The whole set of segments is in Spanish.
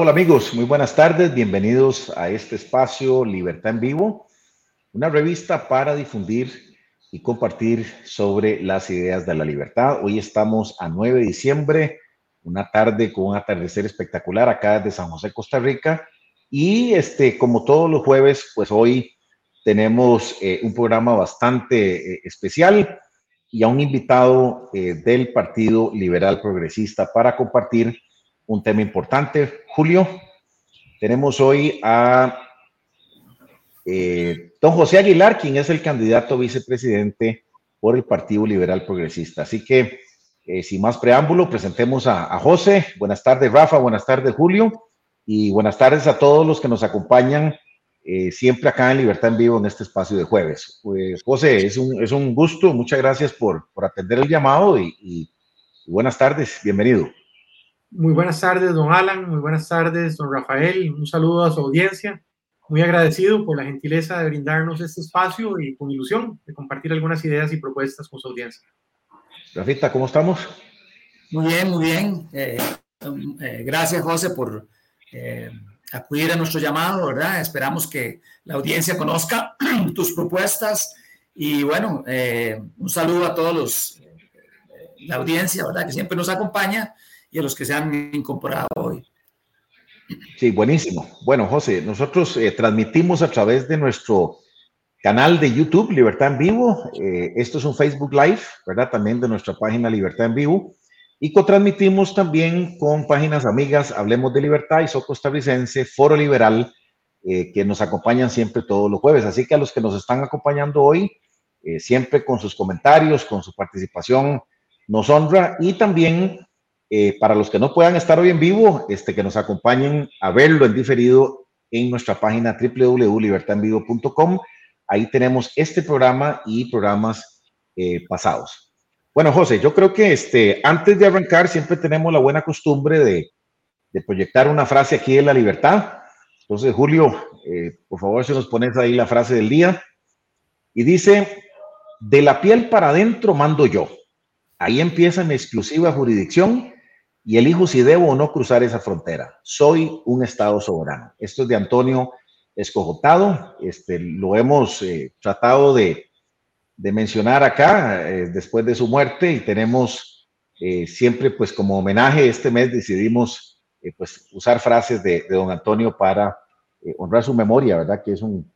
Hola, amigos, muy buenas tardes, bienvenidos a este espacio Libertad en Vivo, una revista para difundir y compartir sobre las ideas de la libertad. Hoy estamos a 9 de diciembre, una tarde con un atardecer espectacular acá desde San José, Costa Rica. Y este, como todos los jueves, pues hoy tenemos eh, un programa bastante eh, especial y a un invitado eh, del Partido Liberal Progresista para compartir un tema importante. Julio, tenemos hoy a eh, don José Aguilar, quien es el candidato vicepresidente por el Partido Liberal Progresista. Así que, eh, sin más preámbulo, presentemos a, José. Buenas tardes, Rafa. Buenas tardes, Julio. Y buenas tardes a todos los que nos acompañan eh, siempre acá en Libertad en Vivo en este espacio de jueves. Pues, José, es un, es un gusto. Muchas gracias por, por atender el llamado y buenas tardes. Bienvenido. Muy buenas tardes, don Alan. Muy buenas tardes, don Rafael. Un saludo a su audiencia. Muy agradecido por la gentileza de brindarnos este espacio y con ilusión de compartir algunas ideas y propuestas con su audiencia. Rafita, ¿cómo estamos? Muy bien, muy bien. Eh, eh, gracias, José, por eh, acudir a nuestro llamado, ¿verdad? Esperamos que la audiencia conozca tus propuestas y bueno, un saludo a todos los, la audiencia, ¿verdad? Que siempre nos acompaña y a los que se han incorporado hoy. Sí, buenísimo. Bueno, José, nosotros eh, transmitimos a través de nuestro canal de YouTube, Libertad en Vivo. Eh, esto es un Facebook Live, ¿verdad? También de nuestra página Libertad en Vivo. Y co-transmitimos también con páginas amigas Hablemos de Libertad y So Costarricense, Foro Liberal, eh, que nos acompañan siempre todos los jueves. Así que a los que nos están acompañando hoy, siempre con sus comentarios, con su participación, nos honra. Y también eh, para los que no puedan estar hoy en vivo, este, que nos acompañen a verlo en diferido en nuestra página www.libertadenvivo.com. Ahí tenemos este programa y programas eh, pasados. Bueno, José, yo creo que este, antes de arrancar siempre tenemos la buena costumbre de, proyectar una frase aquí de la libertad. Entonces, Julio, eh, por favor, si nos pones ahí la frase del día. Y dice, de la piel para adentro mando yo. Ahí empieza mi exclusiva jurisdicción y elijo si debo o no cruzar esa frontera. Soy un Estado soberano. Esto es de Antonio Escojotado. Este, lo hemos eh, tratado de, mencionar acá eh, después de su muerte y tenemos eh, siempre, pues como homenaje, este mes decidimos pues usar frases de, don Antonio para honrar su memoria, ¿verdad? Que es un,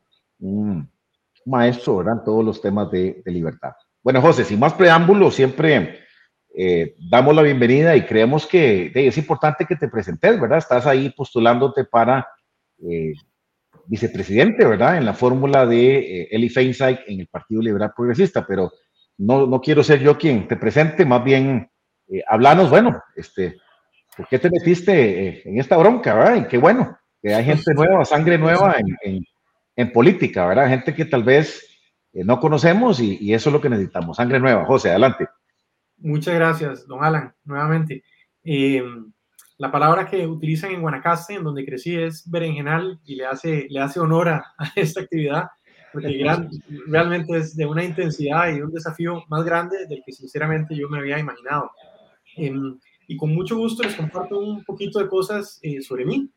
maestro, ¿verdad? En todos los temas de, de libertad. Bueno, José, sin más preámbulos, siempre eh, damos la bienvenida y creemos que es importante que te presentes, ¿verdad? Estás ahí postulándote para eh, vicepresidente, ¿verdad? En la fórmula de eh, Eli Feinstein en el Partido Liberal Progresista, pero no, no quiero ser yo quien te presente, más bien hablanos, bueno, este, ¿por qué te metiste en esta bronca, ¿verdad? Y qué bueno, que hay gente nueva, sangre nueva en, en, política, ¿verdad? Gente que tal vez no conocemos y, y eso es lo que necesitamos, sangre nueva. José, adelante. Muchas gracias, don Alan, nuevamente. Em, la palabra que utilizan en Guanacaste, en donde crecí, es berenjenal y le hace, le hace honor a, esta actividad, porque realmente es de una intensidad y un desafío más grande del que sinceramente yo me había imaginado. Em, y con mucho gusto les comparto un poquito de cosas eh, sobre mí.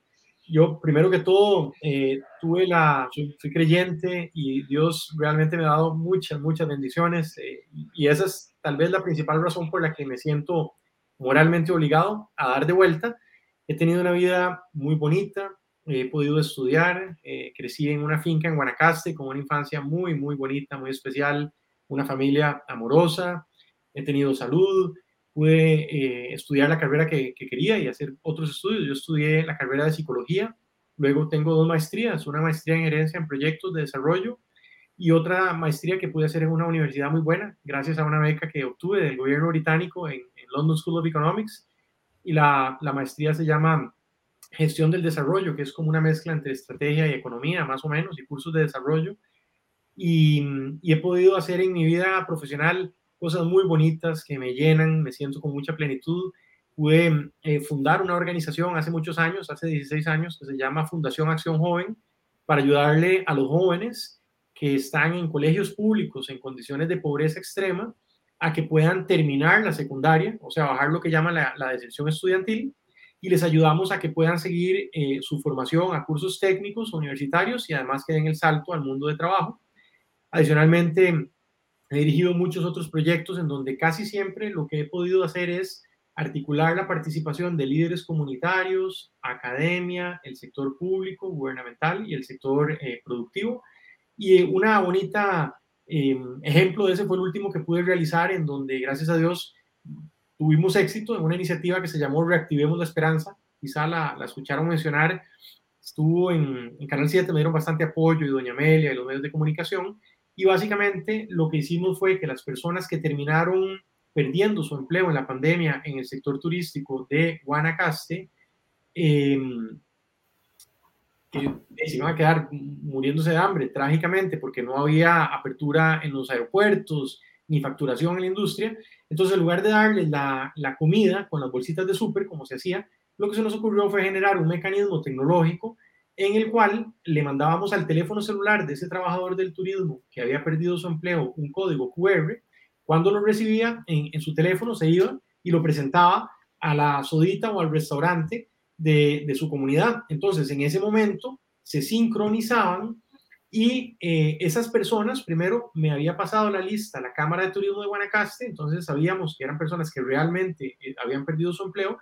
Yo, primero que todo, eh, tuve la, soy, creyente y Dios realmente me ha dado muchas, muchas bendiciones eh, y esa es tal vez la principal razón por la que me siento moralmente obligado a dar de vuelta. He tenido una vida muy bonita, he podido estudiar, eh, crecí en una finca en Guanacaste con una infancia muy, muy bonita, muy especial, una familia amorosa, he tenido salud, pude eh, estudiar la carrera que, que, quería y hacer otros estudios. Yo estudié la carrera de psicología, luego tengo dos maestrías, una maestría en herencia en proyectos de desarrollo y otra maestría que pude hacer en una universidad muy buena, gracias a una beca que obtuve del gobierno británico en, London School of Economics. Y la, la, maestría se llama Gestión del Desarrollo, que es como una mezcla entre estrategia y economía, más o menos, y cursos de desarrollo. Y, y he podido hacer en mi vida profesional cosas muy bonitas que me llenan, me siento con mucha plenitud. Pude eh, fundar una organización hace muchos años, hace 16 años, que se llama Fundación Acción Joven, para ayudarle a los jóvenes que están en colegios públicos en condiciones de pobreza extrema a que puedan terminar la secundaria, o sea, bajar lo que llama la, la deserción estudiantil y les ayudamos a que puedan seguir eh, su formación a cursos técnicos universitarios y además que den el salto al mundo de trabajo. Adicionalmente, he dirigido muchos otros proyectos en donde casi siempre lo que he podido hacer es articular la participación de líderes comunitarios, academia, el sector público, gubernamental y el sector eh, productivo. Y una bonita em, ejemplo de ese fue el último que pude realizar en donde, gracias a Dios, tuvimos éxito en una iniciativa que se llamó Reactivemos la Esperanza. Quizá la, la escucharon mencionar. Estuvo en, Canal 7, me dieron bastante apoyo y Doña Amelia y los medios de comunicación. Y básicamente lo que hicimos fue que las personas que terminaron perdiendo su empleo en la pandemia en el sector turístico de Guanacaste, eh, que se iban a quedar muriéndose de hambre, trágicamente, porque no había apertura en los aeropuertos ni facturación en la industria. Entonces, en lugar de darles la, la comida con las bolsitas de súper, como se hacía, lo que se nos ocurrió fue generar un mecanismo tecnológico en el cual le mandábamos al teléfono celular de ese trabajador del turismo que había perdido su empleo un código QR cuando lo recibía en, su teléfono, se iba y lo presentaba a la sodita o al restaurante de, su comunidad. Entonces, en ese momento se sincronizaban y eh, esas personas, primero me había pasado la lista la Cámara de Turismo de Guanacaste, entonces sabíamos que eran personas que realmente eh, habían perdido su empleo.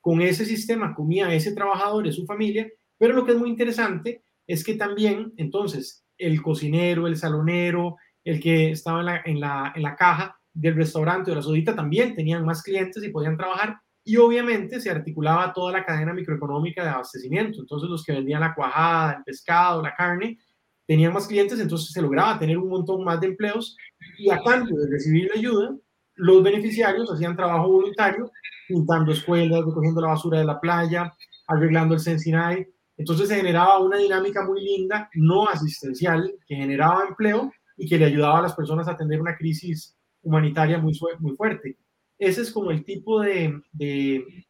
Con ese sistema comía ese trabajador y su familia, pero lo que es muy interesante es que también, entonces, el cocinero, el salonero, el que estaba en la, en la, en la caja del restaurante o la sodita también tenían más clientes y podían trabajar y obviamente se articulaba toda la cadena microeconómica de abastecimiento. Entonces los que vendían la cuajada, el pescado, la carne, tenían más clientes, entonces se lograba tener un montón más de empleos y a cambio de recibir la ayuda, los beneficiarios hacían trabajo voluntario, pintando escuelas, recogiendo la basura de la playa, arreglando el Sensinay. Entonces se generaba una dinámica muy linda, no asistencial, que generaba empleo y que le ayudaba a las personas a atender una crisis humanitaria muy, muy fuerte. Ese es como el tipo de, de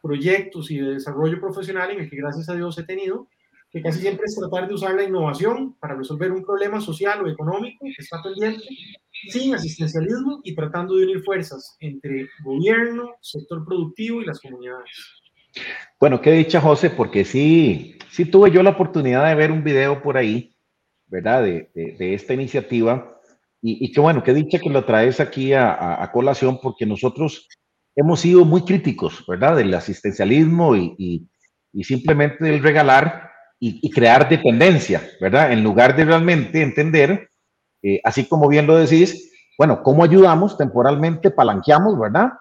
proyectos y de desarrollo profesional en el que gracias a Dios he tenido, que casi siempre es tratar de usar la innovación para resolver un problema social o económico que está pendiente, sin asistencialismo y tratando de unir fuerzas entre gobierno, sector productivo y las comunidades. Bueno, qué dicha, José, porque sí, sí tuve yo la oportunidad de ver un video por ahí ¿verdad? De, de, esta iniciativa. Y, qué bueno, qué dicha que lo traes aquí a, a, colación, porque nosotros hemos sido muy críticos, ¿verdad? Del asistencialismo y, y, y simplemente del regalar y, crear dependencia, ¿verdad? En lugar de realmente entender, eh, así como bien lo decís, bueno, cómo ayudamos temporalmente, palanqueamos, ¿verdad?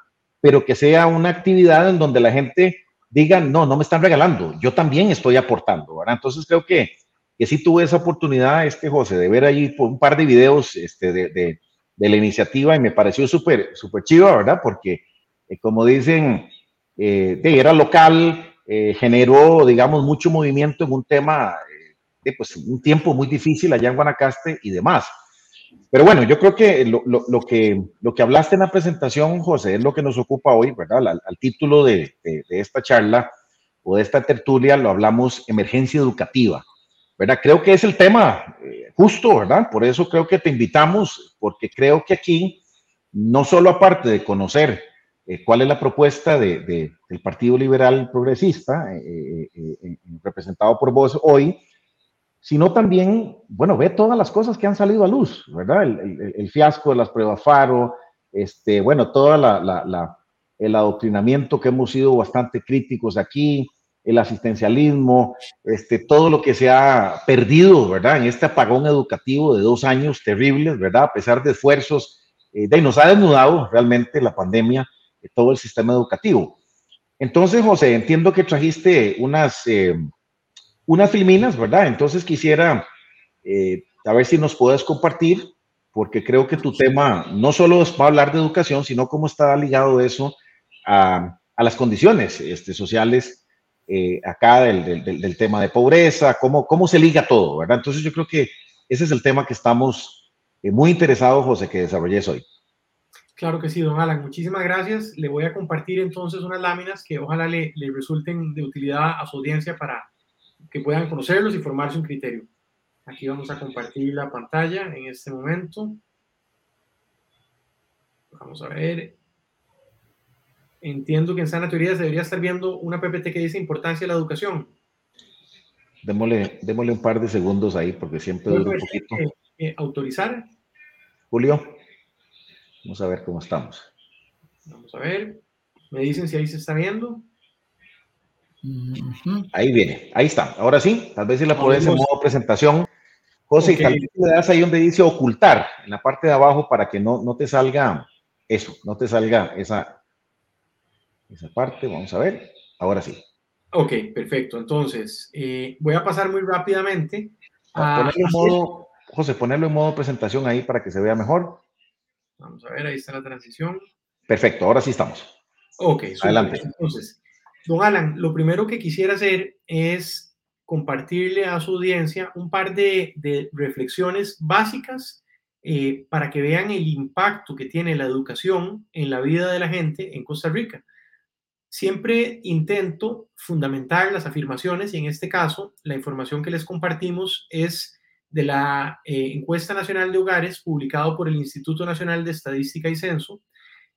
Pero que sea una actividad en donde la gente diga, no, no me están regalando, yo también estoy aportando, ¿verdad? Entonces creo que que sí tuve esa oportunidad, este José, de ver allí un par de videos este, de, de, la iniciativa y me pareció súper, súper chido, ¿verdad? Porque, eh, como dicen, eh, era local, eh, generó, digamos, mucho movimiento en un tema, de pues, un tiempo muy difícil allá en Guanacaste y demás. Pero bueno, yo creo que lo, lo, lo que lo que hablaste en la presentación, José, es lo que nos ocupa hoy, ¿verdad? Al, al título de, de, de esta charla o de esta tertulia lo hablamos emergencia educativa. ¿verdad? Creo que es el tema eh, justo, ¿verdad? Por eso creo que te invitamos, porque creo que aquí, no solo aparte de conocer eh, cuál es la propuesta de, de, del Partido Liberal Progresista, eh, representado por vos hoy, sino también, bueno, ve todas las cosas que han salido a luz, ¿verdad? El, el, fiasco de las pruebas FARO, este, bueno, todo la, la, el adoctrinamiento que hemos sido bastante críticos aquí, el asistencialismo, este, todo lo que se ha perdido, ¿verdad? En este apagón educativo de dos años terribles, ¿verdad? A pesar de esfuerzos, eh, de, nos ha desnudado realmente la pandemia de todo el sistema educativo. Entonces, José, entiendo que trajiste unas, eh, unas filminas, ¿verdad? Entonces quisiera eh, a ver si nos puedes compartir, porque creo que tu tema no solo es para hablar de educación, sino cómo está ligado eso a, a las condiciones este, sociales eh, acá del, del, del, tema de pobreza, cómo, cómo se liga todo, ¿verdad? Entonces yo creo que ese es el tema que estamos eh, muy interesados, José, que desarrolles hoy. Claro que sí, don Alan. Muchísimas gracias. Le voy a compartir entonces unas láminas que ojalá le, le resulten de utilidad a su audiencia para que puedan conocerlos y formarse un criterio. Aquí vamos a compartir la pantalla en este momento. Vamos a ver. entiendo que en sana teoría se debería estar viendo una PPT que dice importancia de la educación. Démosle, démosle un par de segundos ahí porque siempre dura un poquito. Eh, autorizar. Julio, vamos a ver cómo estamos. Vamos a ver. Me dicen si ahí se está viendo. Ahí viene, ahí está. Ahora sí, tal vez si la pones en modo presentación. José, y tal vez le das ahí donde dice ocultar, en la parte de abajo, para que no, no te salga eso, no te salga esa, esa parte. Vamos a ver. Ahora sí. Ok, perfecto. Entonces, eh, voy a pasar muy rápidamente a... Ponerlo en modo, José, ponerlo en modo presentación ahí para que se vea mejor. Vamos a ver, ahí está la transición. Perfecto, ahora sí estamos. Ok, adelante. Entonces, don Alan, lo primero que quisiera hacer es compartirle a su audiencia un par de, reflexiones básicas eh, para que vean el impacto que tiene la educación en la vida de la gente en Costa Rica. Siempre intento fundamentar las afirmaciones y en este caso la información que les compartimos es de la eh, encuesta nacional de hogares publicado por el Instituto Nacional de Estadística y Censo,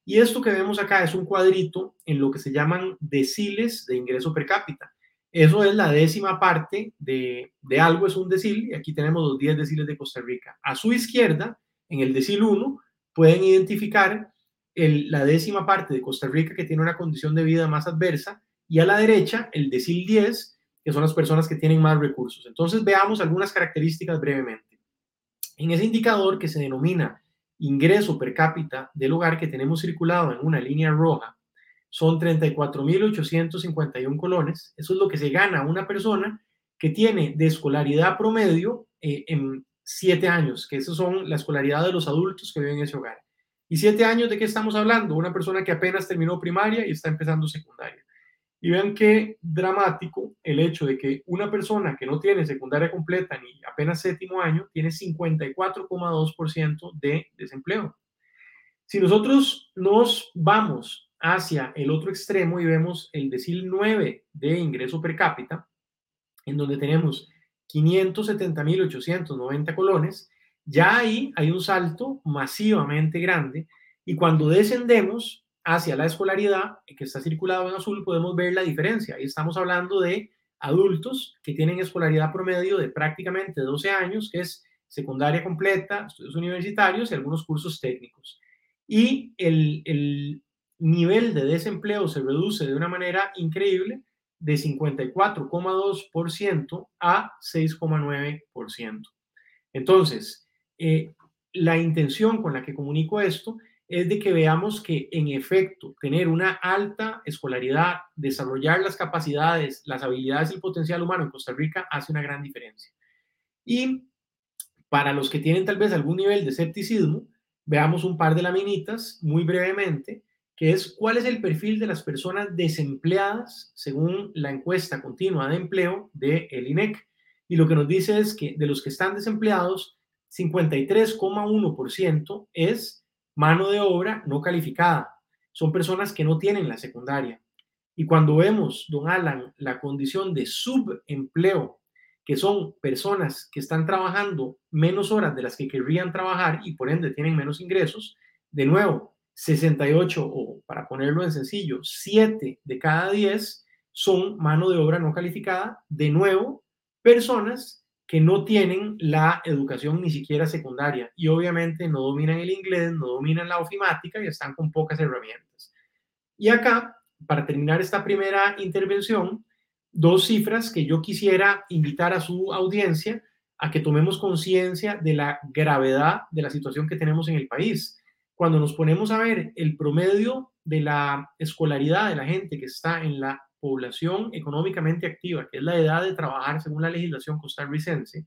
y esto que vemos acá es un cuadrito en lo que se llaman deciles de ingreso per cápita. Eso es la décima parte de, algo, es un decil, y aquí tenemos los 10 deciles de Costa Rica. A su izquierda, en el decil 1, pueden identificar la décima parte de Costa Rica que tiene una condición de vida más adversa, y a la derecha, el decil 10, que son las personas que tienen más recursos. Entonces, veamos algunas características brevemente. En ese indicador que se denomina ingreso per cápita del hogar que tenemos circulado en una línea roja son 34.851 colones. Eso es lo que se gana una persona que tiene de escolaridad promedio eh, en siete años, que esos son la escolaridad de los adultos que viven en ese hogar. ¿Y siete años de qué estamos hablando? Una persona que apenas terminó primaria y está empezando secundaria. Y vean qué dramático el hecho de que una persona que no tiene secundaria completa ni apenas séptimo año tiene 54,2% de desempleo. Si nosotros nos vamos hacia el otro extremo y vemos el decil 9 de ingreso per cápita, en donde tenemos 570.890 colones, ya ahí hay un salto masivamente grande y cuando descendemos hacia la escolaridad, que está circulado en azul, podemos ver la diferencia. Ahí estamos hablando de adultos que tienen escolaridad promedio de prácticamente 12 años, que es secundaria completa, estudios universitarios y algunos cursos técnicos. Y el, el nivel de desempleo se reduce de una manera increíble de 54,2% a 6,9%. Entonces, eh, la intención con la que comunico esto es de que veamos que en efecto tener una alta escolaridad, desarrollar las capacidades, las habilidades y el potencial humano en Costa Rica hace una gran diferencia. Y para los que tienen tal vez algún nivel de escepticismo, veamos un par de laminitas muy brevemente, que es cuál es el perfil de las personas desempleadas según la encuesta continua de empleo de el INEC. Y lo que nos dice es que de los que están desempleados, 53,1% es mano de obra no calificada. Son personas que no tienen la secundaria. Y cuando vemos, don Alan, la condición de subempleo, que son personas que están trabajando menos horas de las que querrían trabajar y por ende tienen menos ingresos, de nuevo, 68 o para ponerlo en sencillo, 7 de cada 10 son mano de obra no calificada, de nuevo, personas que no tienen la educación ni siquiera secundaria y obviamente no dominan el inglés, no dominan la ofimática y están con pocas herramientas. Y acá, para terminar esta primera intervención, dos cifras que yo quisiera invitar a su audiencia a que tomemos conciencia de la gravedad de la situación que tenemos en el país. Cuando nos ponemos a ver el promedio de la escolaridad de la gente que está en la población económicamente activa, que es la edad de trabajar según la legislación costarricense,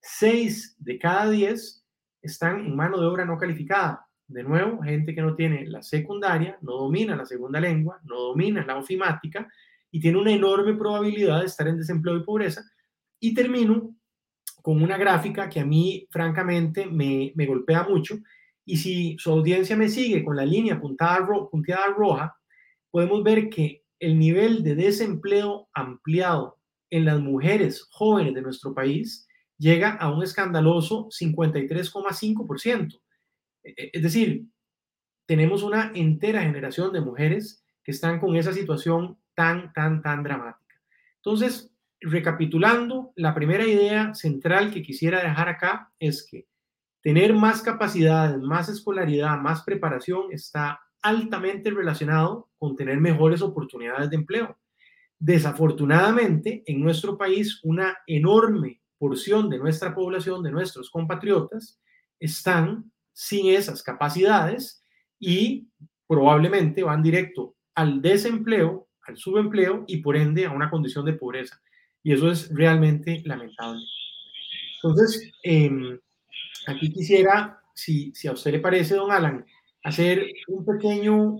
6 de cada 10 están en mano de obra no calificada. De nuevo, gente que no tiene la secundaria, no domina la segunda lengua, no domina la ofimática y tiene una enorme probabilidad de estar en desempleo y pobreza. Y termino con una gráfica que a mí, francamente, me, golpea mucho. Y si su audiencia me sigue con la línea puntada, punteada roja, podemos ver que el nivel de desempleo ampliado en las mujeres jóvenes de nuestro país llega a un escandaloso 53,5%. E, es decir, tenemos una entera generación de mujeres que están con esa situación tan, tan, tan dramática. Entonces, recapitulando, la primera idea central que quisiera dejar acá es que tener más capacidades, más escolaridad, más preparación está altamente relacionado con tener mejores oportunidades de empleo. Desafortunadamente, en nuestro país, una enorme porción de nuestra población, de nuestros compatriotas, están sin esas capacidades y probablemente van directo al desempleo, al subempleo y por ende a una condición de pobreza. Y eso es realmente lamentable. Entonces, em, aquí quisiera, si, si a usted le parece, don Alan, hacer un pequeño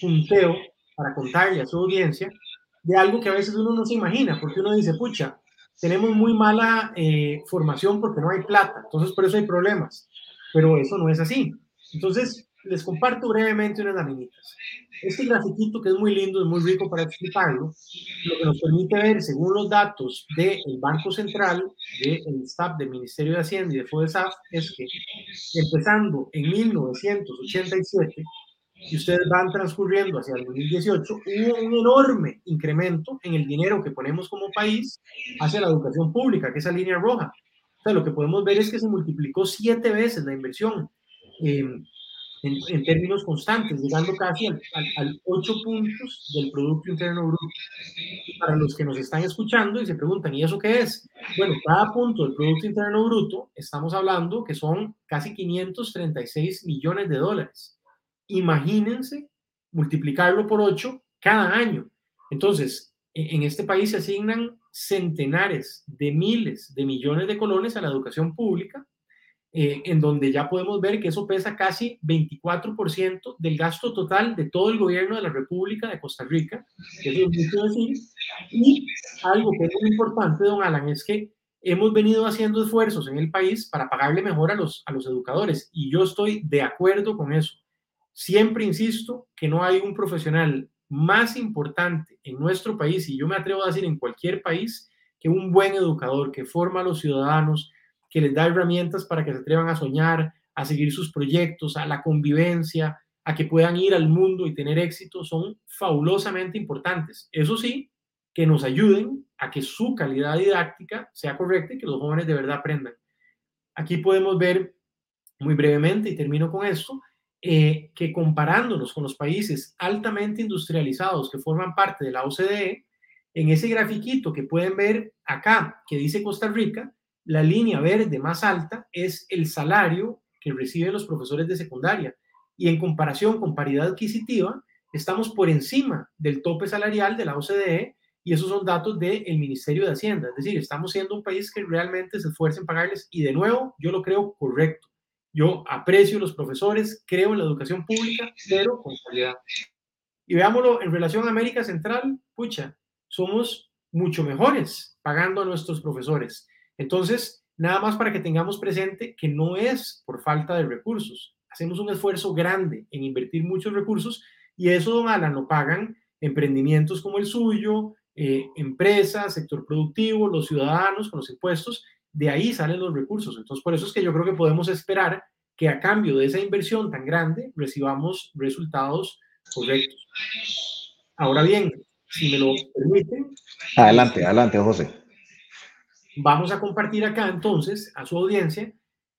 punteo para contarle a su audiencia de algo que a veces uno no se imagina, porque uno dice, pucha, tenemos muy mala eh, formación porque no hay plata, entonces por eso hay problemas, pero eso no es así. Entonces, les comparto brevemente unas laminitas. Este grafiquito que es muy lindo, es muy rico para explicarlo, lo que nos permite ver, según los datos del Banco Central, del STAP, del Ministerio de Hacienda y de FODESAF, es que empezando en 1987, y ustedes van transcurriendo hacia el 2018, hubo un enorme incremento en el dinero que ponemos como país hacia la educación pública, que es la línea roja. O sea, lo que podemos ver es que se multiplicó siete veces la inversión. Eh, en, términos constantes, llegando casi al, al, 8 puntos del Producto Interno Bruto. para los que nos están escuchando y se preguntan, ¿y eso qué es? Bueno, cada punto del Producto Interno Bruto, estamos hablando que son casi 536 millones de dólares. Imagínense multiplicarlo por 8 cada año. Entonces, e, en este país se asignan centenares de miles de millones de colones a la educación pública eh, en donde ya podemos ver que eso pesa casi 24% del gasto total de todo el gobierno de la República de Costa Rica. Y algo que es muy importante, don Alan, es que hemos venido haciendo esfuerzos en el país para pagarle mejor a los, a los educadores y yo estoy de acuerdo con eso. Siempre insisto que no hay un profesional más importante en nuestro país, y yo me atrevo a decir en cualquier país, que un buen educador que forma a los ciudadanos, que les da herramientas para que se atrevan a soñar, a seguir sus proyectos, a la convivencia, a que puedan ir al mundo y tener éxito, son fabulosamente importantes. Eso sí, que nos ayuden a que su calidad didáctica sea correcta y que los jóvenes de verdad aprendan. Aquí podemos ver muy brevemente, y termino con esto, eh, que comparándonos con los países altamente industrializados que forman parte de la OCDE, en ese grafiquito que pueden ver acá, que dice Costa Rica, la línea verde más alta es el salario que reciben los profesores de secundaria y en comparación con paridad adquisitiva, estamos por encima del tope salarial de la OCDE y esos son datos del Ministerio de Hacienda. Es decir, estamos siendo un país que realmente se esfuerza en pagarles y de nuevo, yo lo creo correcto. Yo aprecio a los profesores, creo en la educación pública, pero con calidad. Y veámoslo en relación a América Central, pucha, somos mucho mejores pagando a nuestros profesores. Entonces, nada más para que tengamos presente que no es por falta de recursos. Hacemos un esfuerzo grande en invertir muchos recursos y eso, don Alan, lo pagan emprendimientos como el suyo, eh, empresas, sector productivo, los ciudadanos con los impuestos. De ahí salen los recursos. Entonces, por eso es que yo creo que podemos esperar que a cambio de esa inversión tan grande recibamos resultados correctos. Ahora bien, si me lo permiten. Adelante, adelante, José. Vamos a compartir acá entonces a su audiencia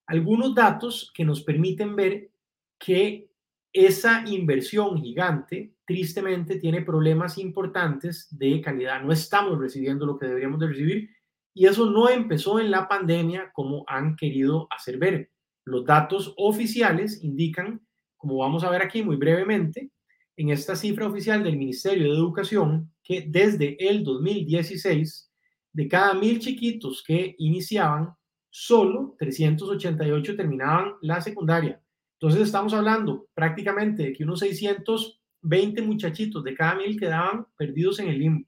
algunos datos que nos permiten ver que esa inversión gigante tristemente tiene problemas importantes de calidad. No estamos recibiendo lo que deberíamos de recibir y eso no empezó en la pandemia como han querido hacer ver. Los datos oficiales indican, como vamos a ver aquí muy brevemente, en esta cifra oficial del Ministerio de Educación, que desde el 2016 de cada mil chiquitos que iniciaban, solo 388 terminaban la secundaria. Entonces estamos hablando prácticamente de que unos 620 muchachitos de cada mil quedaban perdidos en el limbo.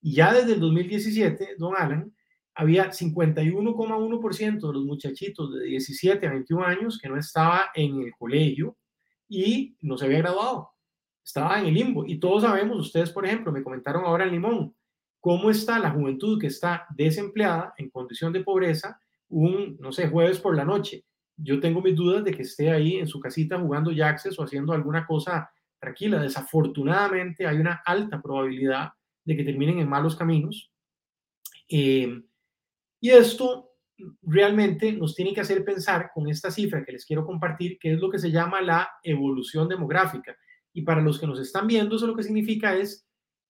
Y ya desde el 2017, don Alan, había 51,1% de los muchachitos de 17 a 21 años que no estaba en el colegio y no se había graduado. Estaba en el limbo. Y todos sabemos, ustedes, por ejemplo, me comentaron ahora en Limón, cómo está la juventud que está desempleada en condición de pobreza un, no sé, jueves por la noche. Yo tengo mis dudas de que esté ahí en su casita jugando Jaxes o haciendo alguna cosa tranquila, desafortunadamente hay una alta probabilidad de que terminen en malos caminos. Eh, y esto realmente nos tiene que hacer pensar con esta cifra que les quiero compartir, que es lo que se llama la evolución demográfica. Y para los que nos están viendo, eso lo que significa es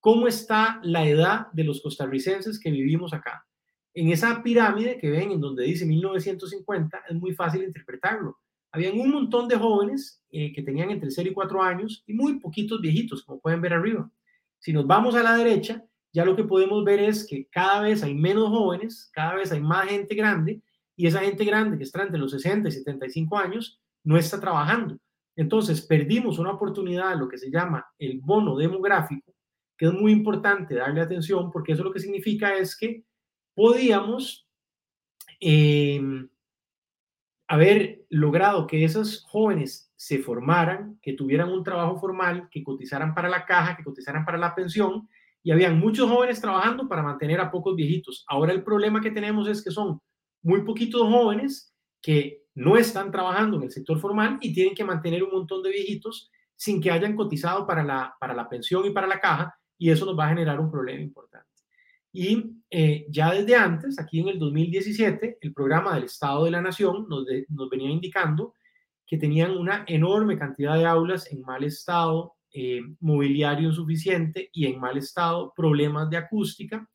cómo está la edad de los costarricenses que vivimos acá. En esa pirámide que ven en donde dice 1950, es muy fácil interpretarlo. Habían un montón de jóvenes eh, que tenían entre 0 y 4 años y muy poquitos viejitos, como pueden ver arriba. Si nos vamos a la derecha, ya lo que podemos ver es que cada vez hay menos jóvenes, cada vez hay más gente grande y esa gente grande que está entre los 60 y 75 años no está trabajando. Entonces, perdimos una oportunidad, lo que se llama el bono demográfico, que es muy importante darle atención porque eso lo que significa es que podíamos em, haber logrado que esos jóvenes se formaran, que tuvieran un trabajo formal, que cotizaran para la caja, que cotizaran para la pensión y habían muchos jóvenes trabajando para mantener a pocos viejitos. Ahora el problema que tenemos es que son muy poquitos jóvenes que no están trabajando en el sector formal y tienen que mantener un montón de viejitos sin que hayan cotizado para la, para la pensión y para la caja y eso nos va a generar un problema importante. Y eh, ya desde antes, aquí en el 2017, el programa del Estado de la Nación nos, venía indicando que tenían una enorme cantidad de aulas en mal estado, eh, mobiliario insuficiente y en mal estado, problemas de acústica.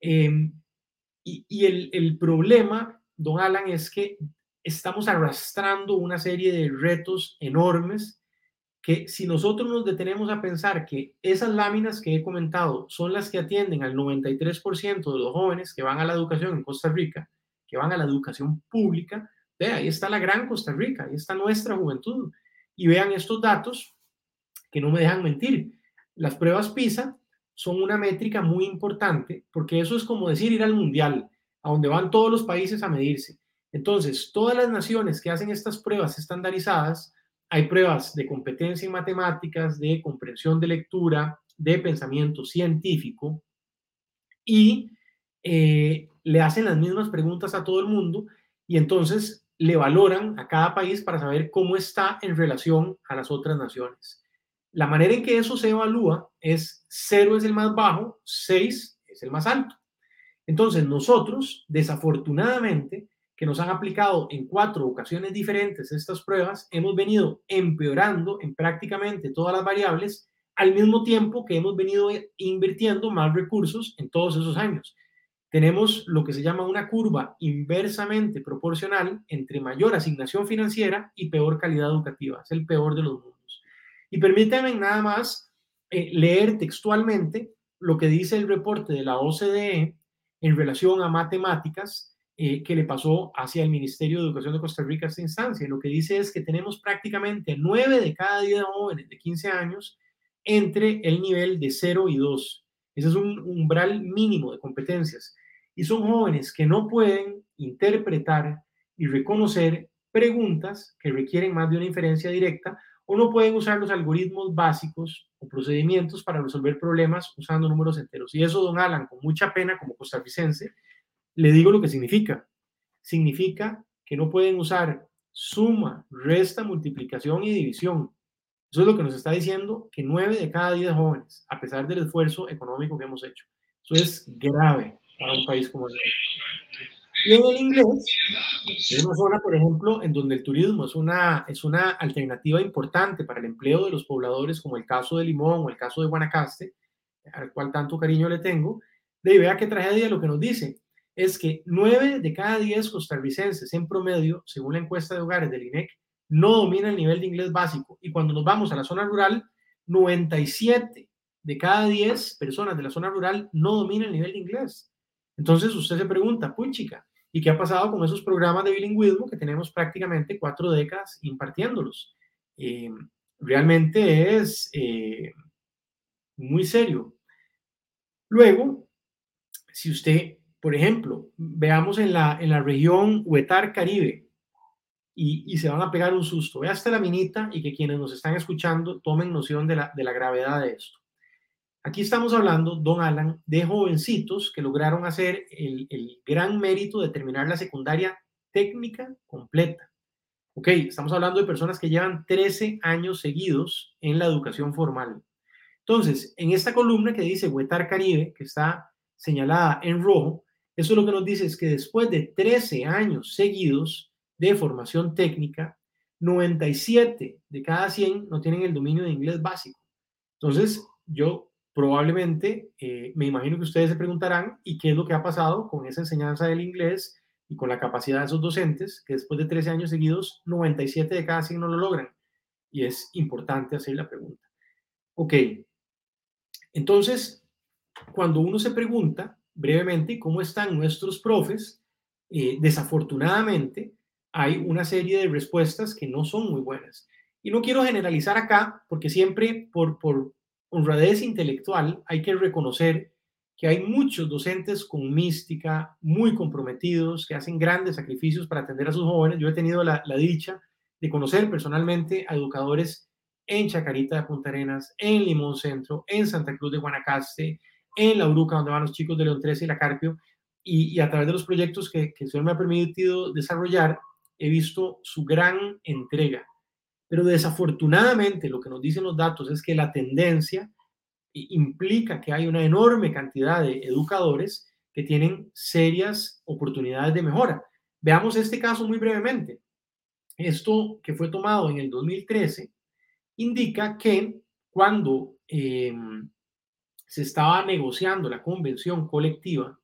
Em, y, y el, el, problema, don Alan, es que estamos arrastrando una serie de retos enormes que si nosotros nos detenemos a pensar que esas láminas que he comentado son las que atienden al 93% de los jóvenes que van a la educación en Costa Rica, que van a la educación pública, ve, ahí está la gran Costa Rica, ahí está nuestra juventud. Y vean estos datos que no me dejan mentir. Las pruebas PISA son una métrica muy importante porque eso es como decir ir al mundial, a donde van todos los países a medirse. Entonces, todas las naciones que hacen estas pruebas estandarizadas, hay pruebas de competencia en matemáticas, de comprensión de lectura, de pensamiento científico y eh, le hacen las mismas preguntas a todo el mundo y entonces le valoran a cada país para saber cómo está en relación a las otras naciones. La manera en que eso se evalúa es 0 es el más bajo, 6 es el más alto. Entonces, nosotros, desafortunadamente, que nos han aplicado en cuatro ocasiones diferentes estas pruebas, hemos venido empeorando en prácticamente todas las variables al mismo tiempo que hemos venido invirtiendo más recursos en todos esos años. Tenemos lo que se llama una curva inversamente proporcional entre mayor asignación financiera y peor calidad educativa. Es el peor de los mundos. Y permítanme nada más eh, leer textualmente lo que dice el reporte de la OCDE en relación a matemáticas eh, que le pasó hacia el Ministerio de Educación de Costa Rica esta instancia. Lo que dice es que tenemos prácticamente 9 de cada 10 jóvenes de 15 años entre el nivel de 0 y 2. Ese es un umbral mínimo de competencias. Y son jóvenes que no pueden interpretar y reconocer preguntas que requieren más de una inferencia directa o no pueden usar los algoritmos básicos o procedimientos para resolver problemas usando números enteros. Y eso, don Alan, con mucha pena como costarricense, le digo lo que significa. Significa que no pueden usar suma, resta, multiplicación y división. Eso es lo que nos está diciendo que nueve de cada diez jóvenes, a pesar del esfuerzo económico que hemos hecho. Eso es grave para un país como el y en el inglés, es una zona, por ejemplo, en donde el turismo es una, es una alternativa importante para el empleo de los pobladores, como el caso de Limón o el caso de Guanacaste, al cual tanto cariño le tengo, de vea qué tragedia lo que nos dice es que nueve de cada diez costarricenses en promedio, según la encuesta de hogares del INEC, no dominan el nivel de inglés básico. Y cuando nos vamos a la zona rural, 97 de cada 10 personas de la zona rural no dominan el nivel de inglés. Entonces usted se pregunta, pues chica, ¿Y qué ha pasado con esos programas de bilingüismo que tenemos prácticamente cuatro décadas impartiéndolos? Eh, realmente es eh, muy serio. Luego, si usted, por ejemplo, veamos en la, en la región Huetar Caribe y, y, se van a pegar un susto, vea hasta la minita y que quienes nos están escuchando tomen noción de la, de la gravedad de esto. Aquí estamos hablando, don Alan, de jovencitos que lograron hacer el, gran mérito de terminar la secundaria técnica completa. Ok, estamos hablando de personas que llevan 13 años seguidos en la educación formal. Entonces, en esta columna que dice Huetar Caribe, que está señalada en rojo, eso lo que nos dice es que después de 13 años seguidos de formación técnica, 97 de cada 100 no tienen el dominio de inglés básico. Entonces, yo probablemente eh, me imagino que ustedes se preguntarán, ¿y qué es lo que ha pasado con esa enseñanza del inglés y con la capacidad de esos docentes que después de 13 años seguidos, 97 de cada 100 no lo logran. Y es importante hacer la pregunta. Ok, entonces, cuando uno se pregunta brevemente cómo están nuestros profes, eh, desafortunadamente hay una serie de respuestas que no son muy buenas. Y no quiero generalizar acá, porque siempre por, por honradez intelectual hay que reconocer que hay muchos docentes con mística, muy comprometidos, que hacen grandes sacrificios para atender a sus jóvenes. Yo he tenido la, dicha de conocer personalmente a educadores en Chacarita de Punta Arenas, en Limón Centro, en Santa Cruz de Guanacaste, en La Uruca, donde van los chicos de León 13 y La Carpio, y, a través de los proyectos que, que el Señor me ha permitido desarrollar, he visto su gran entrega. Pero desafortunadamente lo que nos dicen los datos es que la tendencia implica que hay una enorme cantidad de educadores que tienen serias oportunidades de mejora. Veamos este caso muy brevemente. Esto que fue tomado en el 2013 indica que cuando em, se estaba negociando la convención colectiva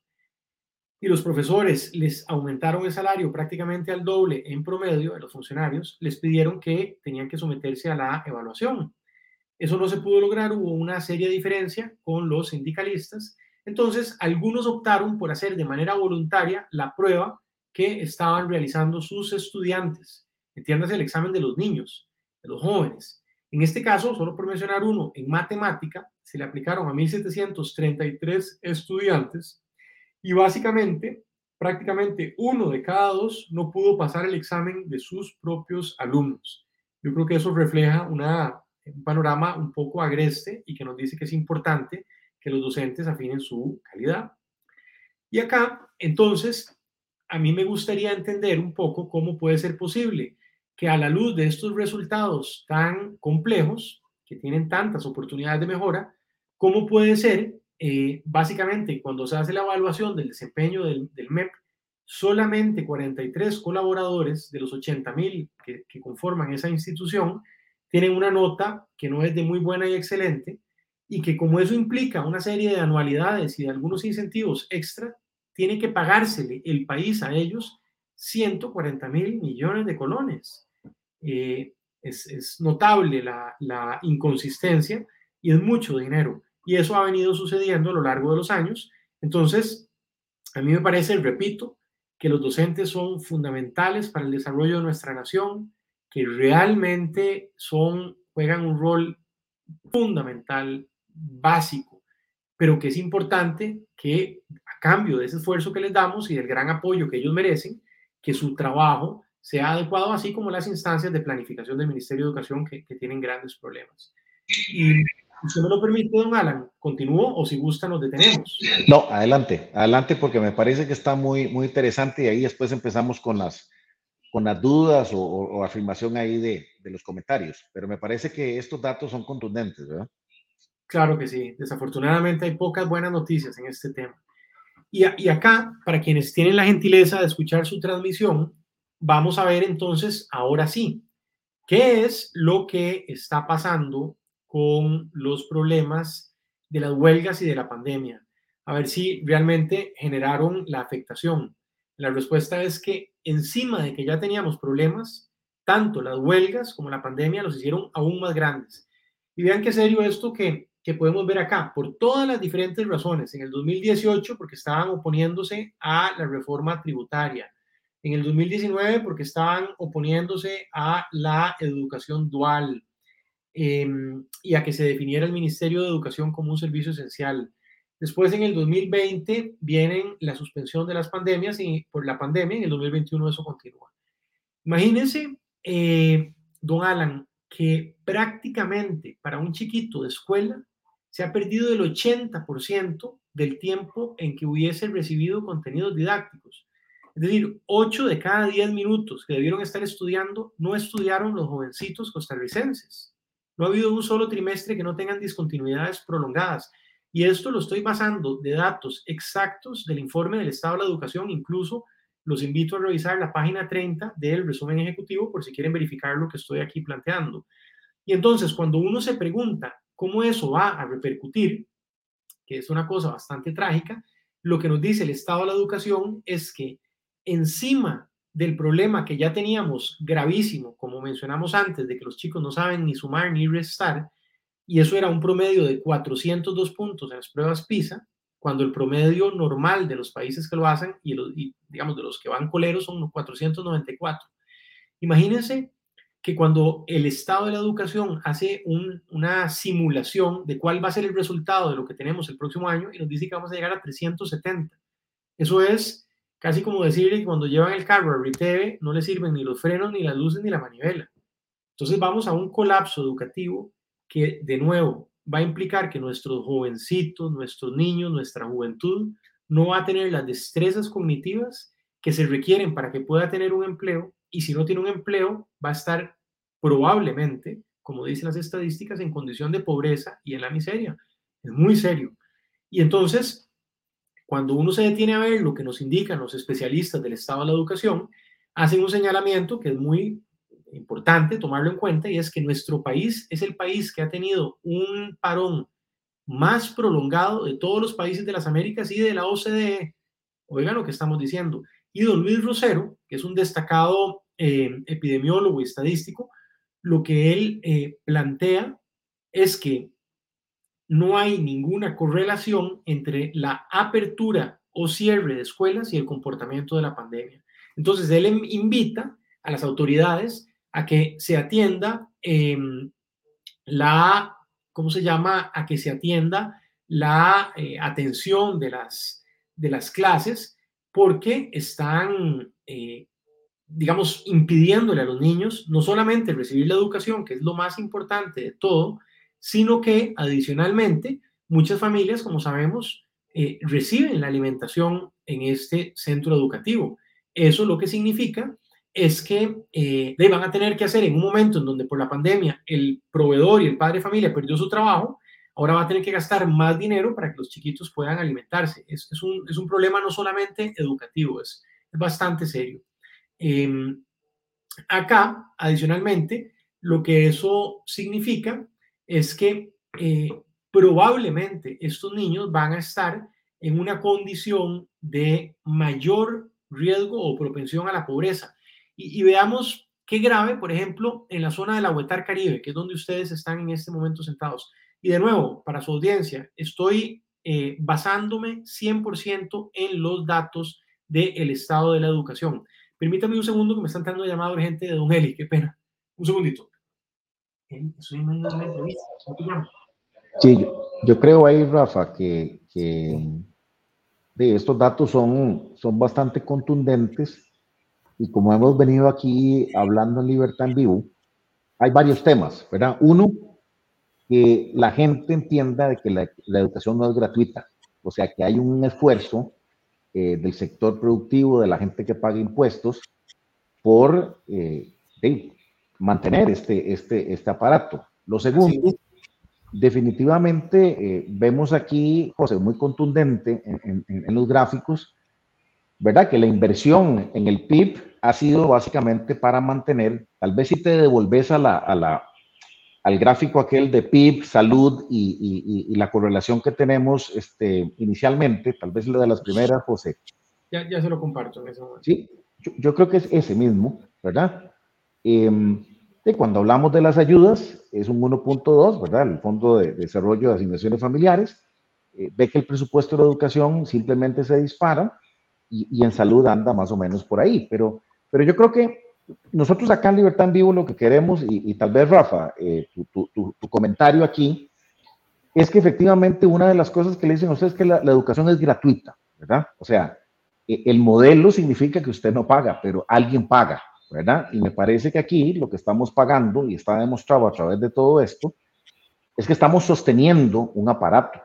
y los profesores les aumentaron el salario prácticamente al doble en promedio de los funcionarios, les pidieron que tenían que someterse a la evaluación. Eso no se pudo lograr, hubo una seria diferencia con los sindicalistas. Entonces, algunos optaron por hacer de manera voluntaria la prueba que estaban realizando sus estudiantes. Entiéndase el examen de los niños, de los jóvenes. En este caso, solo por mencionar uno, en matemática se le aplicaron a 1.733 estudiantes y básicamente, prácticamente uno de cada dos no pudo pasar el examen de sus propios alumnos. Yo creo que eso refleja un panorama un poco agreste y que nos dice que es importante que los docentes afinen su calidad. Y acá, entonces, a mí me gustaría entender un poco cómo puede ser posible que a la luz de estos resultados tan complejos, que tienen tantas oportunidades de mejora, cómo puede ser, eh, básicamente, cuando se hace la evaluación del desempeño del, MEP, solamente 43 colaboradores de los 80 mil que, que conforman esa institución tienen una nota que no es de muy buena y excelente, y que como eso implica una serie de anualidades y de algunos incentivos extra, tiene que pagársele el país a ellos 140 mil millones de colones. Eh, es, notable la, la inconsistencia y es mucho dinero. Y eso ha venido sucediendo a lo largo de los años. Entonces, a mí me parece, repito, que los docentes son fundamentales para el desarrollo de nuestra nación, que realmente son, juegan un rol fundamental, básico, pero que es importante que a cambio de ese esfuerzo que les damos y del gran apoyo que ellos merecen, que su trabajo sea adecuado, así como las instancias de planificación del Ministerio de Educación que, tienen grandes problemas. Y si me lo permite, don Alan, continúo o si gusta nos detenemos. No, adelante, adelante porque me parece que está muy, muy interesante y ahí después empezamos con las, con las dudas o, afirmación ahí de, los comentarios, pero me parece que estos datos son contundentes, ¿verdad? Claro que sí, desafortunadamente hay pocas buenas noticias en este tema. Y, y acá, para quienes tienen la gentileza de escuchar su transmisión, vamos a ver entonces, ahora sí, qué es lo que está pasando con los problemas de las huelgas y de la pandemia. A ver si realmente generaron la afectación. La respuesta es que encima de que ya teníamos problemas, tanto las huelgas como la pandemia los hicieron aún más grandes. Y vean qué serio esto que, que podemos ver acá, por todas las diferentes razones. En el 2018, porque estaban oponiéndose a la reforma tributaria. En el 2019, porque estaban oponiéndose a la educación dual em, y a que se definiera el Ministerio de Educación como un servicio esencial. Después, en el 2020, vienen la suspensión de las pandemias y por la pandemia, en el 2021 eso continúa. Imagínense, eh, don Alan, que prácticamente para un chiquito de escuela se ha perdido el 80% del tiempo en que hubiese recibido contenidos didácticos. Es decir, 8 de cada 10 minutos que debieron estar estudiando no estudiaron los jovencitos costarricenses. No ha habido un solo trimestre que no tengan discontinuidades prolongadas. Y esto lo estoy basando de datos exactos del informe del Estado de la Educación. Incluso los invito a revisar la página 30 del resumen ejecutivo por si quieren verificar lo que estoy aquí planteando. Y entonces, cuando uno se pregunta cómo eso va a repercutir, que es una cosa bastante trágica, lo que nos dice el Estado de la Educación es que encima del problema que ya teníamos gravísimo, como mencionamos antes, de que los chicos no saben ni sumar ni restar, y eso era un promedio de 402 puntos en las pruebas PISA, cuando el promedio normal de los países que lo hacen y, los, digamos de los que van coleros son 494. Imagínense que cuando el Estado de la Educación hace una simulación de cuál va a ser el resultado de lo que tenemos el próximo año y nos dice que vamos a llegar a 370. Eso es casi como decirle que cuando llevan el carro a Riteve no le sirven ni los frenos, ni las luces, ni la manivela. Entonces vamos a un colapso educativo que, de nuevo, va a implicar que nuestros jovencitos, nuestros niños, nuestra juventud no va a tener las destrezas cognitivas que se requieren para que pueda tener un empleo y si no tiene un empleo va a estar probablemente, como dicen las estadísticas, en condición de pobreza y en la miseria. Es muy serio. Y entonces, cuando uno se detiene a ver lo que nos indican los especialistas del Estado de la Educación, hacen un señalamiento que es muy importante tomarlo en cuenta y es que nuestro país es el país que ha tenido un parón más prolongado de todos los países de las Américas y de la OCDE. Oigan lo que estamos diciendo. Y don Luis Rosero, que es un destacado eh, epidemiólogo y estadístico, lo que él eh, plantea es que no hay ninguna correlación entre la apertura o cierre de escuelas y el comportamiento de la pandemia. Entonces, él invita a las autoridades a que se atienda em, la, ¿cómo se llama? A que se atienda la eh, atención de las, de las clases porque están, eh, digamos, impidiéndole a los niños no solamente recibir la educación, que es lo más importante de todo, sino que adicionalmente muchas familias, como sabemos, eh, reciben la alimentación en este centro educativo. Eso lo que significa es que eh, van a tener que hacer en un momento en donde por la pandemia el proveedor y el padre de familia perdió su trabajo, ahora va a tener que gastar más dinero para que los chiquitos puedan alimentarse. Es, un, es un, problema no solamente educativo, es, es bastante serio. Em, acá, adicionalmente, lo que eso significa es que eh, probablemente estos niños van a estar en una condición de mayor riesgo o propensión a la pobreza. Y, veamos qué grave, por ejemplo, en la zona de la Huetar Caribe, que es donde ustedes están en este momento sentados. Y de nuevo, para su audiencia, estoy eh, basándome 100% en los datos del estado de la educación. Permítame un segundo que me están dando llamada urgente de Don Eli, qué pena. Un segundito. Sí, yo, creo ahí, Rafa, que, que estos datos son, son bastante contundentes y como hemos venido aquí hablando en Libertad en Vivo, hay varios temas, ¿verdad? Uno, que la gente entienda de que la, educación no es gratuita, o sea, que hay un esfuerzo eh, del sector productivo, de la gente que paga impuestos, por eh, mantener este, este, este aparato. Lo segundo, definitivamente eh, vemos aquí, José, muy contundente en, en, los gráficos, ¿verdad? Que la inversión en el PIB ha sido básicamente para mantener, tal vez si te devolves a la, a la, al gráfico aquel de PIB, salud y, y, la correlación que tenemos este, inicialmente, tal vez la de las primeras, José. Ya, ya se lo comparto en ese momento. Sí, yo, creo que es ese mismo, ¿verdad? Eh, cuando hablamos de las ayudas, es un 1.2, ¿verdad? El Fondo de Desarrollo de Asignaciones Familiares. Eh, ve que el presupuesto de la educación simplemente se dispara y, y, en salud anda más o menos por ahí, pero pero yo creo que nosotros acá en Libertad en Vivo lo que queremos, y, tal vez Rafa, eh, tu, comentario aquí, es que efectivamente una de las cosas que le dicen a ustedes es que la, educación es gratuita, ¿verdad? O sea, e, el modelo significa que usted no paga, pero alguien paga, ¿verdad? Y me parece que aquí lo que estamos pagando, y está demostrado a través de todo esto, es que estamos sosteniendo un aparato,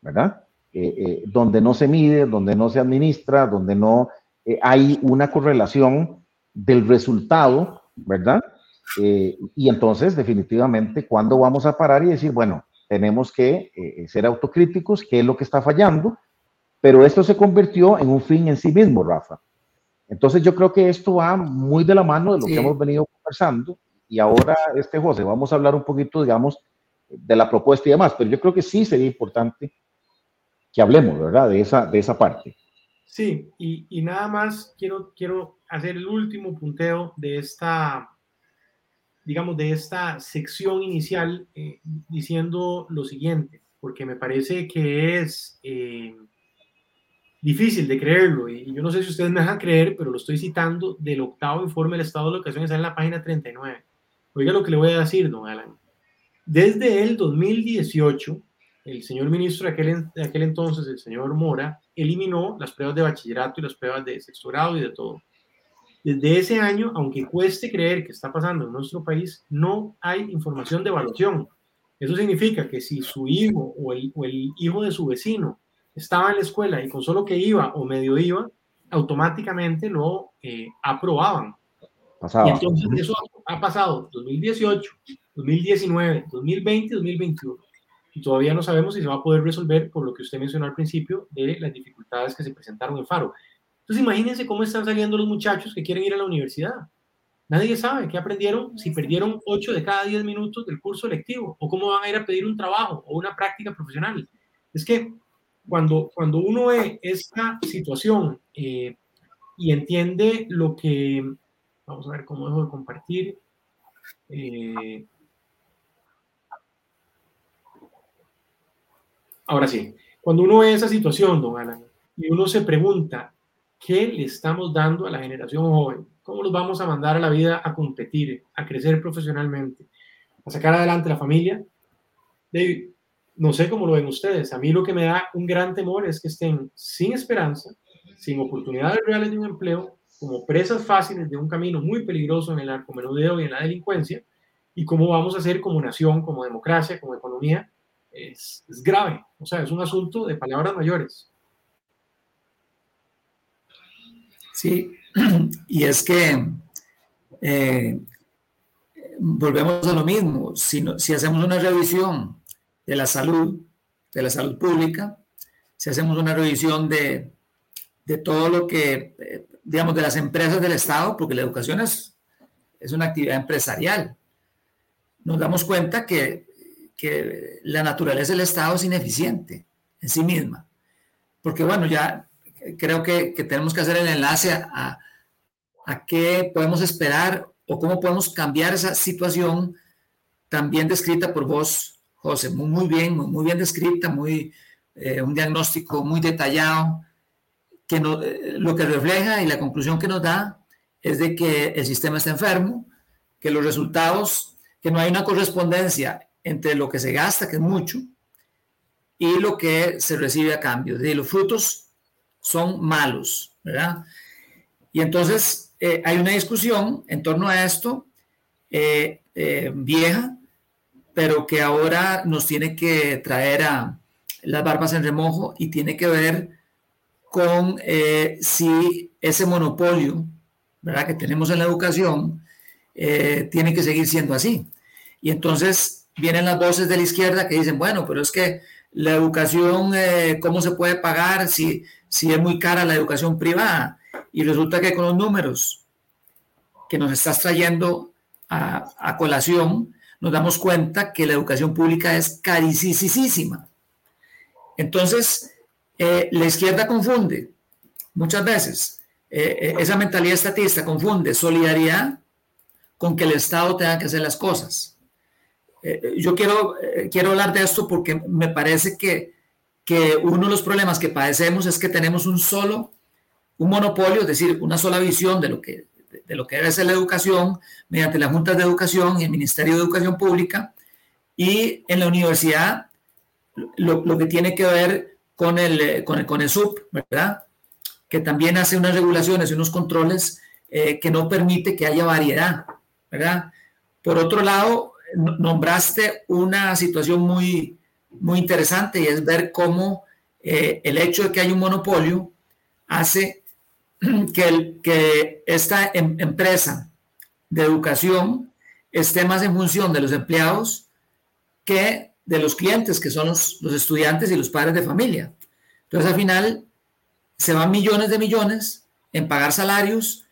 ¿verdad? Eh, eh, donde no se mide, donde no se administra, donde no eh, hay una correlación del resultado, ¿verdad? Y entonces, definitivamente, ¿cuándo vamos a parar y decir, bueno, tenemos que ser autocríticos, qué es lo que está fallando? Pero esto se convirtió en un fin en sí mismo, Rafa. Entonces yo creo que esto va muy de la mano de lo que hemos venido conversando. Y ahora, este José, vamos a hablar un poquito, digamos, de la propuesta y demás, pero yo creo que sí sería importante que hablemos, ¿verdad? De esa, de esa parte. Sí, y, y nada más quiero, quiero hacer el último punteo de esta, digamos, de esta sección inicial eh, diciendo lo siguiente, porque me parece que es eh, difícil de creerlo, y yo no sé si ustedes me dejan creer, pero lo estoy citando del octavo informe del estado de la educación, está en la página 39. Oiga lo que le voy a decir, don Alan. Desde el 2018, el señor ministro de aquel, de aquel entonces, el señor Mora, eliminó las pruebas de bachillerato y las pruebas de sexto grado y de todo. Desde ese año, aunque cueste creer que está pasando en nuestro país, no hay información de evaluación. Eso significa que si su hijo o el, o el hijo de su vecino estaba en la escuela y con solo que iba o medio iba, automáticamente lo eh, aprobaban. Y entonces eso ha pasado 2018, 2019, 2020 2021. Y todavía no sabemos si se va a poder resolver por lo que usted mencionó al principio de las dificultades que se presentaron en Faro. Entonces imagínense cómo están saliendo los muchachos que quieren ir a la universidad. Nadie sabe qué aprendieron si perdieron 8 de cada 10 minutos del curso lectivo o cómo van a ir a pedir un trabajo o una práctica profesional. Es que cuando, cuando uno ve esta situación eh, y entiende lo que, vamos a ver cómo dejo de compartir. Eh, ahora sí, cuando uno ve esa situación, don Alan, y uno se pregunta, ¿qué le estamos dando a la generación joven? ¿Cómo los vamos a mandar a la vida a competir, a crecer profesionalmente, a sacar adelante la familia? David, no sé cómo lo ven ustedes. A mí lo que me da un gran temor es que estén sin esperanza, sin oportunidades reales de un empleo, como presas fáciles de un camino muy peligroso en el narcomenudeo y en la delincuencia, y cómo vamos a hacer como nación, como democracia, como economía, es, grave. O sea, es un asunto de palabras mayores. Sí, y es que eh, volvemos a lo mismo. Si, si hacemos una revisión de la salud, de la salud pública, si hacemos una revisión de, de todo lo que, eh, digamos, de las empresas del Estado, porque la educación es, es una actividad empresarial, nos damos cuenta que, que la naturaleza del Estado es ineficiente en sí misma. Porque bueno, ya creo que, que tenemos que hacer el enlace a, a qué podemos esperar o cómo podemos cambiar esa situación también descrita por vos José, muy, bien, muy bien descrita, muy, eh, un diagnóstico muy detallado, que no, eh, lo que refleja y la conclusión que nos da es de que el sistema está enfermo, que los resultados, que no hay una correspondencia entre lo que se gasta, que es mucho, y lo que se recibe a cambio. De los frutos son malos, ¿verdad? Y entonces eh, hay una discusión en torno a esto vieja, pero que ahora nos tiene que traer a las barbas en remojo y tiene que ver con eh, si ese monopolio ¿verdad? que tenemos en la educación eh, tiene que seguir siendo así. Y entonces vienen las voces de la izquierda que dicen, bueno, pero es que la educación, eh, ¿cómo se puede pagar si, si es muy cara la educación privada? Y resulta que con los números que nos estás trayendo a, a colación, nos damos cuenta que la educación pública es carísima. Entonces, eh, la izquierda confunde muchas veces, eh, eh, esa mentalidad estatista confunde solidaridad con que el Estado tenga que hacer las cosas. yo quiero, quiero hablar de esto porque me parece que, que uno de los problemas que padecemos es que tenemos un solo, un monopolio, es decir, una sola visión de lo que de lo que debe ser la educación mediante las juntas de educación y el Ministerio de Educación Pública y en la universidad lo, que tiene que ver con el, con el, con el SUP, ¿verdad? Que también hace unas regulaciones y unos controles eh, que no permite que haya variedad, ¿verdad? Por otro lado, nombraste una situación muy, muy interesante y es ver cómo eh, el hecho de que hay un monopolio hace que, que esta em, empresa de educación esté más en función de los empleados que de los clientes, que son los, estudiantes y los padres de familia. Entonces, al final, se van millones de millones en pagar salarios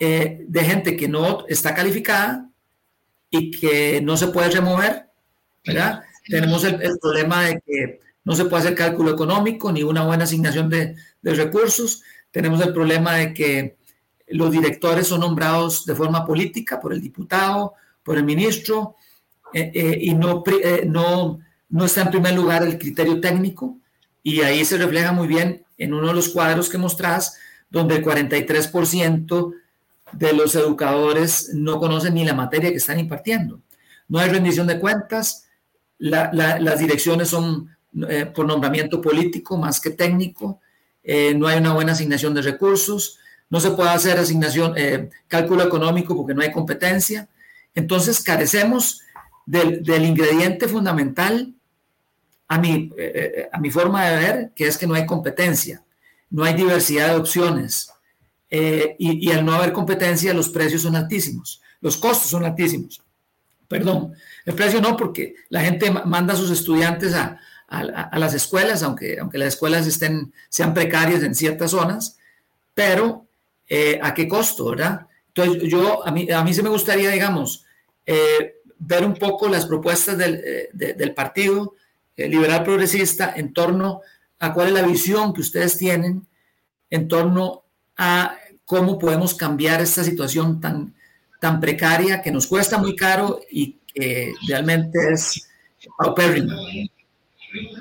eh, de gente que no está calificada y que no se puede remover, ¿verdad? Tenemos el, problema de que no se puede hacer cálculo económico ni una buena asignación de, de recursos. Tenemos el problema de que los directores son nombrados de forma política por el diputado, por el ministro, eh, eh, y no, eh, no, no está en primer lugar el criterio técnico, y ahí se refleja muy bien en uno de los cuadros que mostrás, donde el 43% de los educadores no conocen ni la materia que están impartiendo. No hay rendición de cuentas, las direcciones son por nombramiento político más que técnico, no hay una buena asignación de recursos, no se puede hacer asignación, eh, cálculo económico porque no hay competencia. Entonces carecemos del, ingrediente fundamental a mi, eh, eh, a mi forma de ver, que es que no hay competencia, no hay diversidad de opciones. y, al no haber competencia, los precios son altísimos, los costos son altísimos. Perdón, el precio no, porque la gente manda a sus estudiantes a, a, las escuelas, aunque, aunque las escuelas estén, sean precarias en ciertas zonas, pero eh, a qué costo, ¿verdad? Entonces, yo, a mí, a mí sí me gustaría, digamos, eh, ver un poco las propuestas del, eh, del Partido Liberal Progresista en torno a cuál es la visión que ustedes tienen en torno a cómo podemos cambiar esta situación tan, tan precaria que nos cuesta muy caro y que realmente es paupérrima.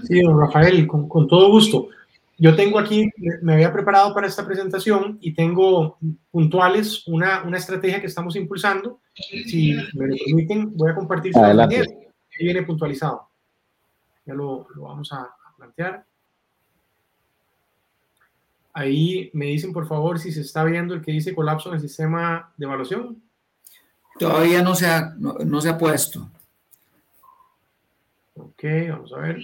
Sí, don Rafael, con, con todo gusto. Yo tengo aquí, me había preparado para esta presentación y tengo puntuales una, una estrategia que estamos impulsando. Si me lo permiten, voy a compartir. Adelante. Ahí viene puntualizado. Ya lo, lo vamos a, a plantear. Ahí me dicen, por favor, si se está viendo el que dice colapso en el sistema de evaluación. Todavía no se ha, no, no se ha puesto. Ok, vamos a ver.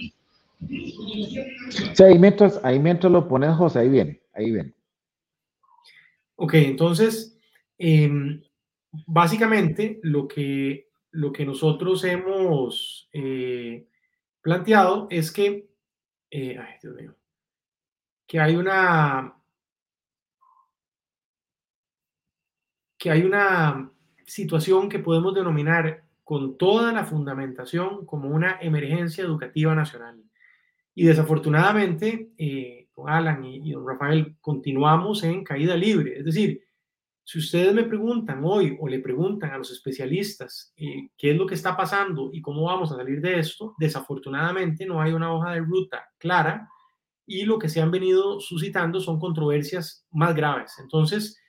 Sí, ahí mientras, ahí mientras lo pones, José, ahí viene, ahí viene. Ok, entonces, em, básicamente lo que, lo que nosotros hemos eh, planteado es que, eh, Dios mío, que hay una, que hay una situación que podemos denominar con toda la fundamentación como una emergencia educativa nacional. Y desafortunadamente, eh, don Alan y, don Rafael, continuamos en caída libre. Es decir, si ustedes me preguntan hoy o le preguntan a los especialistas eh, qué es lo que está pasando y cómo vamos a salir de esto, desafortunadamente no hay una hoja de ruta clara y lo que se han venido suscitando son controversias más graves. Entonces,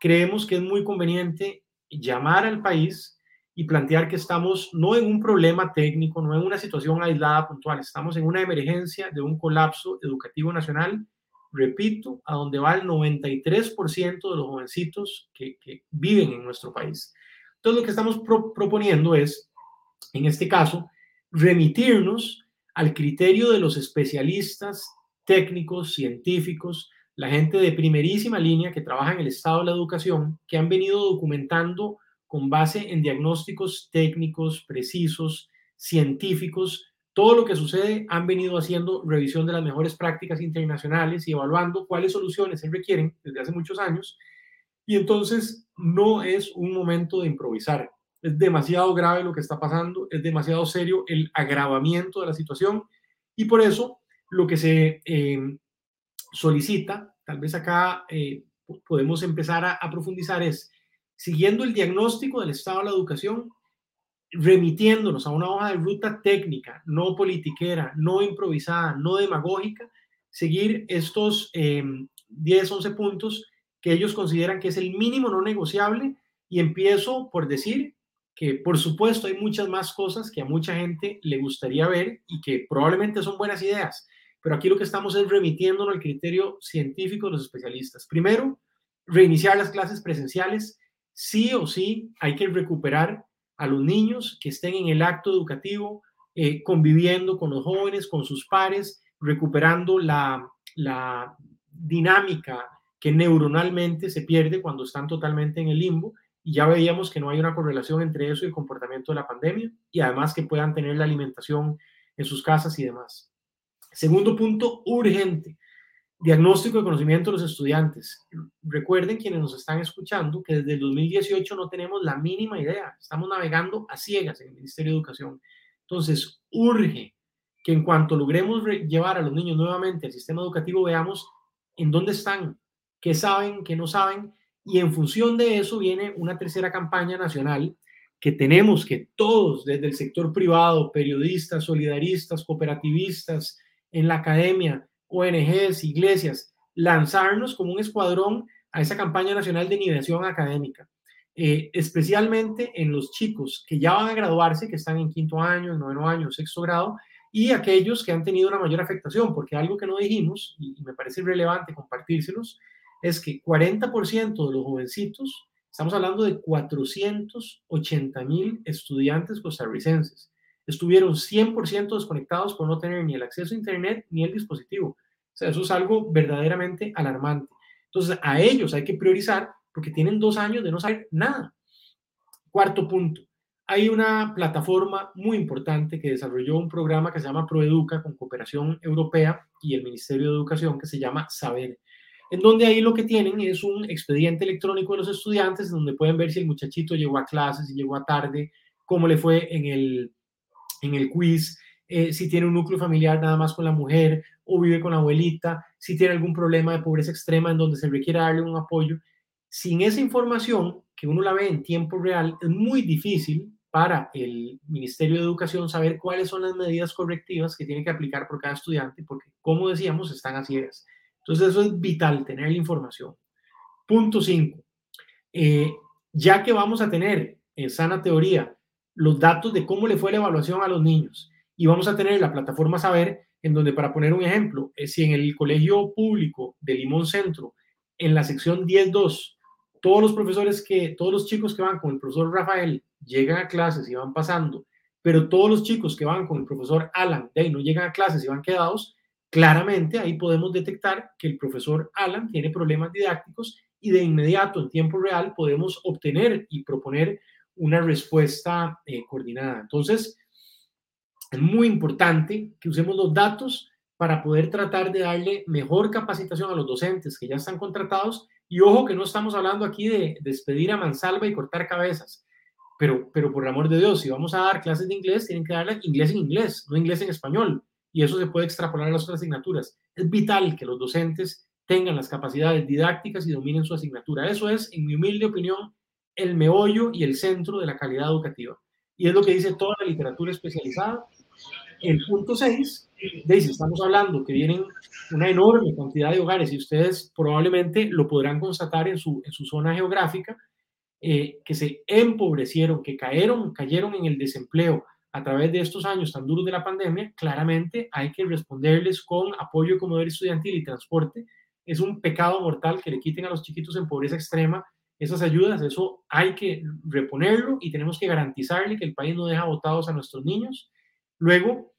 creemos que es muy conveniente llamar al país y plantear que estamos no en un problema técnico, no en una situación aislada puntual, estamos en una emergencia de un colapso educativo nacional, repito, a donde va el 93% de los jovencitos que, viven en nuestro país. Entonces, lo que estamos proponiendo es, en este caso, remitirnos al criterio de los especialistas técnicos, científicos, la gente de primerísima línea que trabaja en el estado de la educación, que han venido documentando con base en diagnósticos técnicos, precisos, científicos. Todo lo que sucede han venido haciendo revisión de las mejores prácticas internacionales y evaluando cuáles soluciones se requieren desde hace muchos años. Y entonces no es un momento de improvisar. Es demasiado grave lo que está pasando, es demasiado serio el agravamiento de la situación y por eso lo que se eh, solicita, tal vez acá eh, podemos empezar a profundizar, es siguiendo el diagnóstico del estado de la educación, remitiéndonos a una hoja de ruta técnica, no politiquera, no improvisada, no demagógica, seguir estos 10, 11 puntos que ellos consideran que es el mínimo no negociable y empiezo por decir que por supuesto hay muchas más cosas que a mucha gente le gustaría ver y que probablemente son buenas ideas, pero aquí lo que estamos es remitiéndonos al criterio científico de los especialistas. Primero, reiniciar las clases presenciales sí o sí hay que recuperar a los niños que estén en el acto educativo, eh, conviviendo con los jóvenes, con sus pares, recuperando la, dinámica que neuronalmente se pierde cuando están totalmente en el limbo y ya veíamos que no hay una correlación entre eso y el comportamiento de la pandemia y además que puedan tener la alimentación en sus casas y demás. Segundo punto, urgente, diagnóstico de conocimiento de los estudiantes. Recuerden quienes nos están escuchando que desde el 2018 no tenemos la mínima idea, estamos navegando a ciegas en el Ministerio de Educación. Entonces, urge que en cuanto logremos llevar a los niños nuevamente al sistema educativo, veamos en dónde están, qué saben, qué no saben, y en función de eso viene una tercera campaña nacional que tenemos que todos, desde el sector privado, periodistas, solidaristas, cooperativistas, en la academia, ONGs, iglesias, lanzarnos como un escuadrón a esa campaña nacional de innovación académica, eh, especialmente en los chicos que ya van a graduarse, que están en quinto año, noveno año, sexto grado, y aquellos que han tenido una mayor afectación, porque algo que no dijimos, y me parece relevante compartírselos, es que 40% de los jovencitos, estamos hablando de 480 mil estudiantes costarricenses, estuvieron 100% desconectados por no tener ni el acceso a Internet ni el dispositivo. O sea, eso es algo verdaderamente alarmante. Entonces, a ellos hay que priorizar porque tienen dos años de no saber nada. Cuarto punto, hay una plataforma muy importante que desarrolló un programa que se llama Proeduca con cooperación europea y el Ministerio de Educación que se llama Saber, en donde ahí lo que tienen es un expediente electrónico de los estudiantes donde pueden ver si el muchachito llegó a clases, si llegó a tarde, cómo le fue en el, en el quiz, eh, si tiene un núcleo familiar nada más con la mujer o vive con la abuelita, si tiene algún problema de pobreza extrema en donde se requiere darle un apoyo. Sin esa información, que uno la ve en tiempo real, es muy difícil para el Ministerio de Educación saber cuáles son las medidas correctivas que tiene que aplicar por cada estudiante, porque como decíamos, están a ciegas. Entonces eso es vital, tener la información. Punto 5. Eh, ya que vamos a tener en sana teoría los datos de cómo le fue la evaluación a los niños. Y vamos a tener la plataforma Saber, en donde para poner un ejemplo, eh, si en el colegio público de Limón Centro, en la sección 10.2, todos los profesores que, todos los chicos que van con el profesor Rafael llegan a clases y van pasando, pero todos los chicos que van con el profesor Alan de no llegan a clases y van quedados, claramente ahí podemos detectar que el profesor Alan tiene problemas didácticos y de inmediato, en tiempo real, podemos obtener y proponer una respuesta eh, coordinada. Entonces, es muy importante que usemos los datos para poder tratar de darle mejor capacitación a los docentes que ya están contratados. Y ojo que no estamos hablando aquí de despedir a mansalva y cortar cabezas. Pero, pero por el amor de Dios, si vamos a dar clases de inglés, tienen que darle inglés en inglés, no inglés en español. Y eso se puede extrapolar a las otras asignaturas. Es vital que los docentes tengan las capacidades didácticas y dominen su asignatura. Eso es, en mi humilde opinión, el meollo y el centro de la calidad educativa. Y es lo que dice toda la literatura especializada. El punto 6 dice, estamos hablando que vienen una enorme cantidad de hogares y ustedes probablemente lo podrán constatar en su, en su zona geográfica, eh, que se empobrecieron, que cayeron, cayeron en el desempleo a través de estos años tan duros de la pandemia, claramente hay que responderles con apoyo como comodoro estudiantil y transporte. Es un pecado mortal que le quiten a los chiquitos en pobreza extrema esas ayudas, eso hay que reponerlo y tenemos que garantizarle que el país no deja votados a nuestros niños. Luego,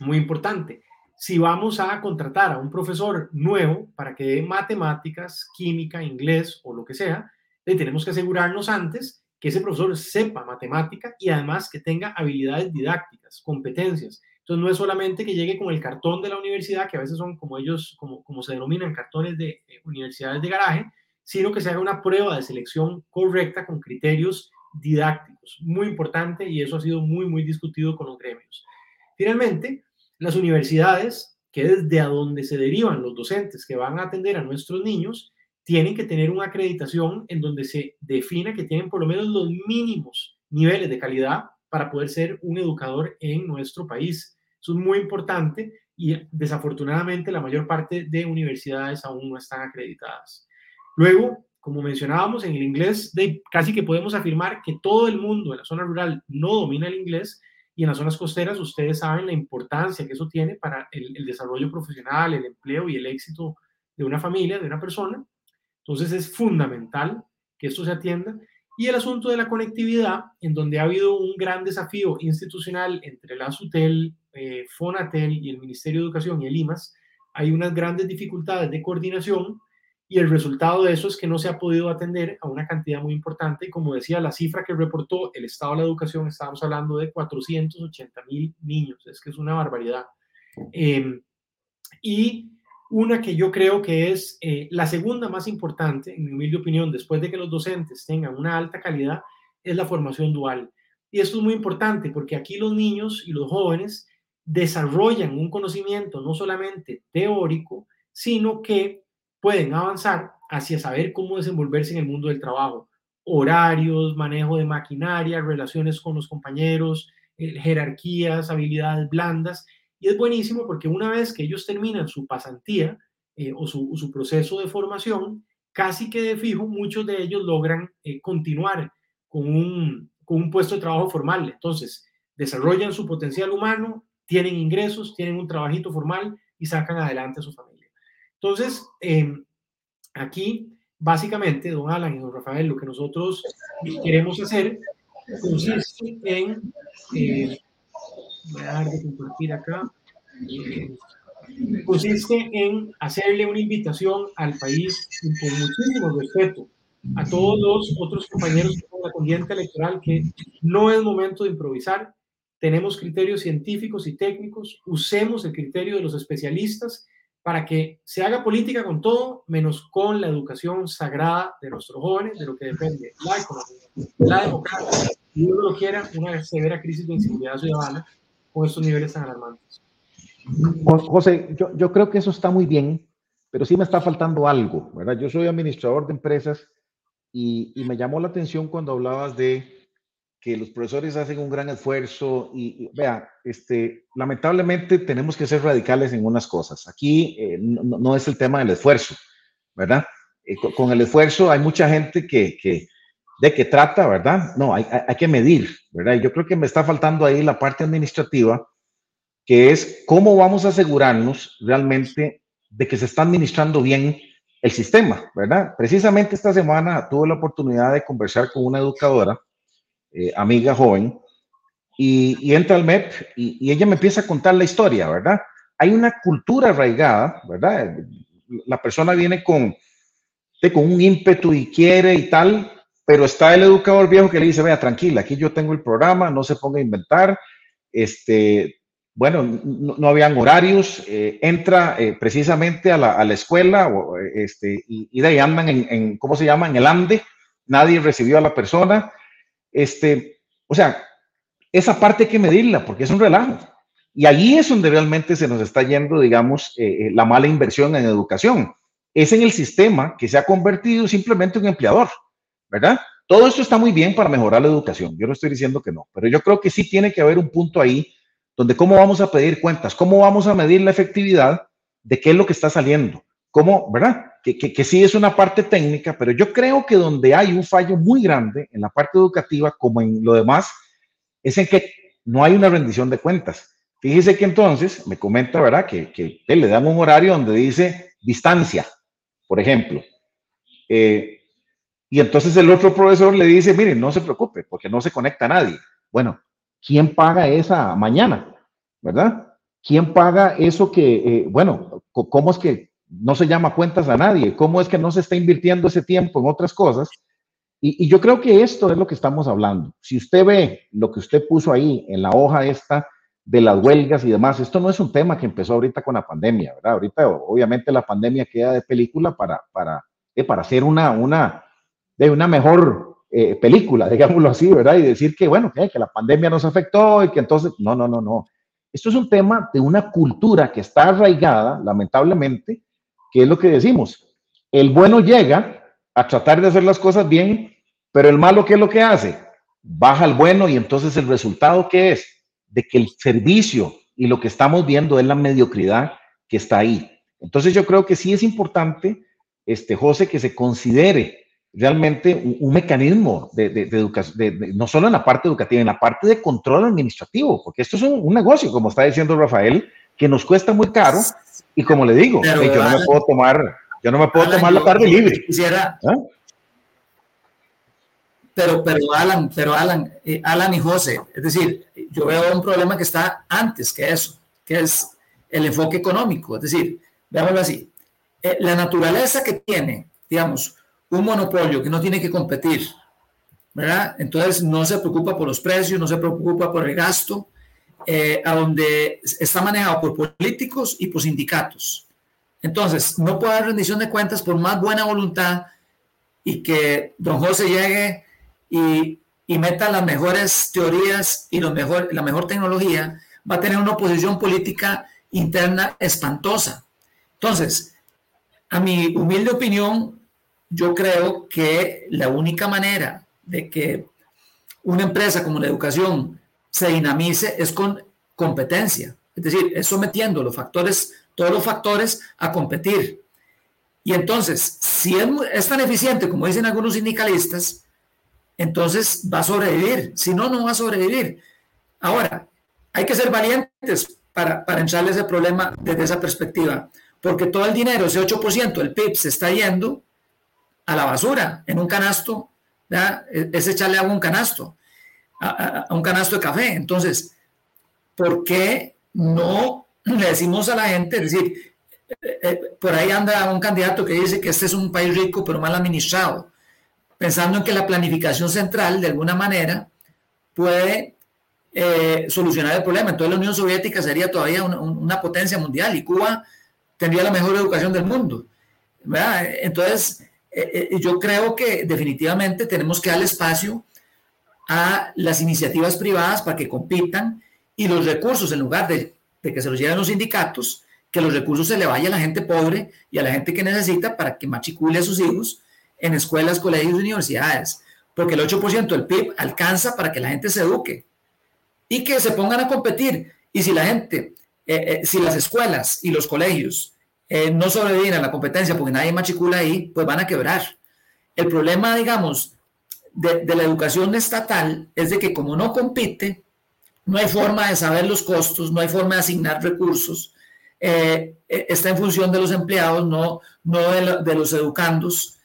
muy importante, si vamos a contratar a un profesor nuevo para que dé matemáticas, química, inglés o lo que sea, tenemos que asegurarnos antes que ese profesor sepa matemática y además que tenga habilidades didácticas, competencias. Entonces no es solamente que llegue con el cartón de la universidad, que a veces son como ellos, como, como se denominan, cartones de universidades de garaje, sino que se haga una prueba de selección correcta con criterios didácticos. Muy importante y eso ha sido muy, muy discutido con los gremios. Finalmente, las universidades, que desde a donde se derivan los docentes que van a atender a nuestros niños, tienen que tener una acreditación en donde se defina que tienen por lo menos los mínimos niveles de calidad para poder ser un educador en nuestro país. Eso es muy importante y desafortunadamente la mayor parte de universidades aún no están acreditadas. Luego, como mencionábamos, en el inglés de, casi que podemos afirmar que todo el mundo en la zona rural no domina el inglés y en las zonas costeras ustedes saben la importancia que eso tiene para el, desarrollo profesional, el empleo y el éxito de una familia, de una persona. Entonces es fundamental que esto se atienda. Y el asunto de la conectividad, en donde ha habido un gran desafío institucional entre la SUTEL, eh, FONATEL y el Ministerio de Educación y el IMAS, hay unas grandes dificultades de coordinación y el resultado de eso es que no se ha podido atender a una cantidad muy importante. Y como decía, la cifra que reportó el Estado de la Educación, estábamos hablando de 480 mil niños, es que es una barbaridad. Em, y una que yo creo que es eh, la segunda más importante, en mi humilde opinión, después de que los docentes tengan una alta calidad, es la formación dual. Y esto es muy importante porque aquí los niños y los jóvenes desarrollan un conocimiento no solamente teórico, sino que pueden avanzar hacia saber cómo desenvolverse en el mundo del trabajo. Horarios, manejo de maquinaria, relaciones con los compañeros, eh, jerarquías, habilidades blandas. Y es buenísimo porque una vez que ellos terminan su pasantía eh, o, su, proceso de formación, casi que de fijo, muchos de ellos logran eh, continuar con un, con un puesto de trabajo formal. Entonces, desarrollan su potencial humano, tienen ingresos, tienen un trabajito formal y sacan adelante a su familia. Entonces, em, aquí, básicamente, don Alan y don Rafael, lo que nosotros queremos hacer consiste en, eh, voy a dejar de compartir acá, eh, consiste en hacerle una invitación al país con muchísimo respeto a todos los otros compañeros de la condiente electoral que no es momento de improvisar, tenemos criterios científicos y técnicos, usemos el criterio de los especialistas para que se haga política con todo, menos con la educación sagrada de nuestros jóvenes, de lo que depende la economía, la democracia, y uno lo quiera, una severa crisis de inseguridad ciudadana con estos niveles tan alarmantes. José, yo, yo creo que eso está muy bien, pero sí me está faltando algo, ¿verdad? Yo soy administrador de empresas y, y me llamó la atención cuando hablabas de que los profesores hacen un gran esfuerzo y, vea, este, lamentablemente tenemos que ser radicales en unas cosas. Aquí eh, no, es el tema del esfuerzo, ¿verdad? Eh, con, el esfuerzo hay mucha gente que, que de qué trata, ¿verdad? No, hay, hay, que medir, ¿verdad? Y yo creo que me está faltando ahí la parte administrativa, que es cómo vamos a asegurarnos realmente de que se está administrando bien el sistema, ¿verdad? Precisamente esta semana tuve la oportunidad de conversar con una educadora eh, amiga joven, y, entra al MEP y, ella me empieza a contar la historia, ¿verdad? Hay una cultura arraigada, ¿verdad? La persona viene con, con un ímpetu y quiere y tal, pero está el educador viejo que le dice, vea, tranquila, aquí yo tengo el programa, no se ponga a inventar, este, bueno, no, habían horarios, eh, entra eh, precisamente a la, a la escuela este, y, de ahí andan en, en, ¿cómo se llama? En el ande, nadie recibió a la persona, este, o sea, esa parte hay que medirla porque es un relajo. Y allí es donde realmente se nos está yendo, digamos, eh, eh, la mala inversión en educación. Es en el sistema que se ha convertido simplemente en un empleador, ¿verdad? Todo esto está muy bien para mejorar la educación. Yo no estoy diciendo que no, pero yo creo que sí tiene que haber un punto ahí donde cómo vamos a pedir cuentas, cómo vamos a medir la efectividad de qué es lo que está saliendo, cómo, ¿verdad? Que, sí es una parte técnica, pero yo creo que donde hay un fallo muy grande en la parte educativa, como en lo demás, es en que no hay una rendición de cuentas. Fíjese que entonces me comenta, ¿verdad? Que, le dan un horario donde dice distancia, por ejemplo. Eh, y entonces el otro profesor le dice, mire, no se preocupe, porque no se conecta a nadie. Bueno, ¿quién paga esa mañana? ¿Verdad? ¿Quién paga eso que, eh, bueno, cómo es que no se llama cuentas a nadie. ¿Cómo es que no se está invirtiendo ese tiempo en otras cosas? Y, yo creo que esto es lo que estamos hablando. Si usted ve lo que usted puso ahí en la hoja esta de las huelgas y demás, esto no es un tema que empezó ahorita con la pandemia, ¿verdad? Ahorita obviamente la pandemia queda de película para, para, eh, para hacer una, una, de una mejor eh, película, digámoslo así, ¿verdad? Y decir que, bueno, que, que la pandemia nos afectó y que entonces, no, no, no, no. Esto es un tema de una cultura que está arraigada, lamentablemente, ¿qué es lo que decimos? El bueno llega a tratar de hacer las cosas bien, pero el malo, ¿qué es lo que hace? Baja al bueno y entonces el resultado, ¿qué es? De que el servicio y lo que estamos viendo es la mediocridad que está ahí. Entonces yo creo que sí es importante, este, José, que se considere realmente un, mecanismo de, educación, no solo en la parte educativa, en la parte de control administrativo, porque esto es un negocio, como está diciendo Rafael, que nos cuesta muy caro y como le digo, yo no me puedo tomar, yo no me puedo tomar la tarde libre. Quisiera, ¿Ah? Pero, pero Alan, pero Alan, eh, Alan y José, es decir, yo veo un problema que está antes que eso, que es el enfoque económico. Es decir, veámoslo así. eh, la naturaleza que tiene, digamos, un monopolio que no tiene que competir, ¿verdad? Entonces no se preocupa por los precios, no se preocupa por el gasto, eh, a donde está manejado por políticos y por sindicatos. Entonces, no puede haber rendición de cuentas por más buena voluntad y que don José llegue y, y meta las mejores teorías y lo mejor, la mejor tecnología, va a tener una oposición política interna espantosa. Entonces, a mi humilde opinión, yo creo que la única manera de que una empresa como la educación se dinamice es con competencia, es decir, es sometiendo los factores, todos los factores a competir. Y entonces, si es, tan eficiente como dicen algunos sindicalistas, entonces va a sobrevivir, si no, no va a sobrevivir. Ahora, hay que ser valientes para, para entrarle ese problema desde esa perspectiva, porque todo el dinero, ese 8% del PIB, se está yendo a la basura, en un canasto, es echarle agua a un canasto, a, un canasto de café. Entonces, ¿por qué no le decimos a la gente, es decir, eh, eh, por ahí anda un candidato que dice que este es un país rico pero mal administrado, pensando en que la planificación central de alguna manera puede eh, solucionar el problema. Entonces la Unión Soviética sería todavía una, potencia mundial y Cuba tendría la mejor educación del mundo. Entonces, yo creo que definitivamente tenemos que darle espacio a las iniciativas privadas para que compitan y los recursos, en lugar de, que se los lleven los sindicatos, que los recursos se le vaya a la gente pobre y a la gente que necesita para que machicule a sus hijos en escuelas, colegios y universidades. Porque el 8% del PIB alcanza para que la gente se eduque y que se pongan a competir. Y si la gente, eh, eh, si las escuelas y los colegios eh, no sobreviven a la competencia porque nadie machicula ahí, pues van a quebrar. El problema, digamos, de, la educación estatal es de que como no compite, no hay forma de saber los costos, no hay forma de asignar recursos, eh, eh, está en función de los empleados, no, no de, los educandos,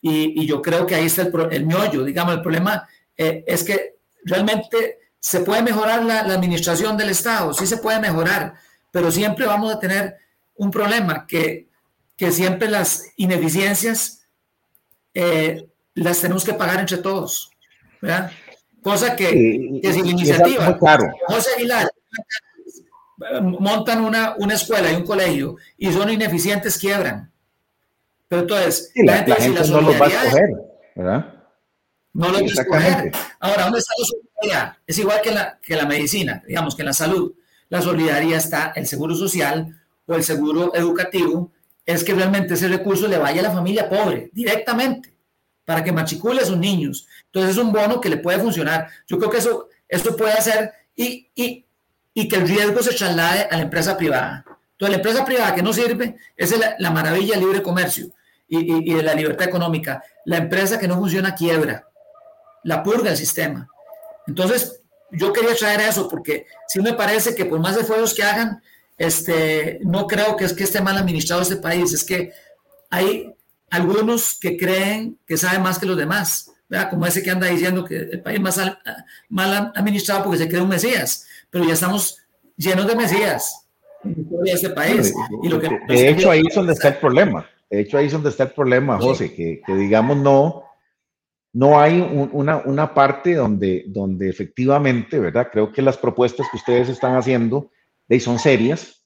y, yo creo que ahí está el, el digamos, el problema eh, es que realmente se puede mejorar la, administración del Estado, sí se puede mejorar, pero siempre vamos a tener un problema que, que siempre las ineficiencias las tenemos que pagar entre todos, ¿verdad? Cosa que, que sin iniciativa, José Aguilar, montan una, una, escuela y un colegio y son ineficientes, quiebran. Pero entonces, la, gente, no los va a escoger, ¿verdad? No los va a escoger. Ahora, ¿dónde está la solidaridad? Es igual que la, que la medicina, digamos que en la salud. La solidaridad está el seguro social o el seguro educativo, es que realmente ese recurso le vaya a la familia pobre directamente para que machicule a sus niños. Entonces es un bono que le puede funcionar. Yo creo que eso, eso puede hacer y, y, y que el riesgo se traslade a la empresa privada. Entonces la empresa privada que no sirve es la, la maravilla del libre comercio y, y, de la libertad económica. La empresa que no funciona quiebra, la purga el sistema. Entonces yo quería traer eso porque sí me parece que por más esfuerzos que hagan, este, no creo que es que esté mal administrado este país, es que hay algunos que creen que saben más que los demás, ¿verdad? como ese que anda diciendo que el país más mal administrado porque se cree un Mesías, pero ya estamos llenos de Mesías en este país. Y lo que, de hecho, ahí es donde está el problema. De hecho, ahí es donde está el problema, José, que, que, digamos no, no hay una, una, parte donde, donde efectivamente, ¿verdad? Creo que las propuestas que ustedes están haciendo son serias,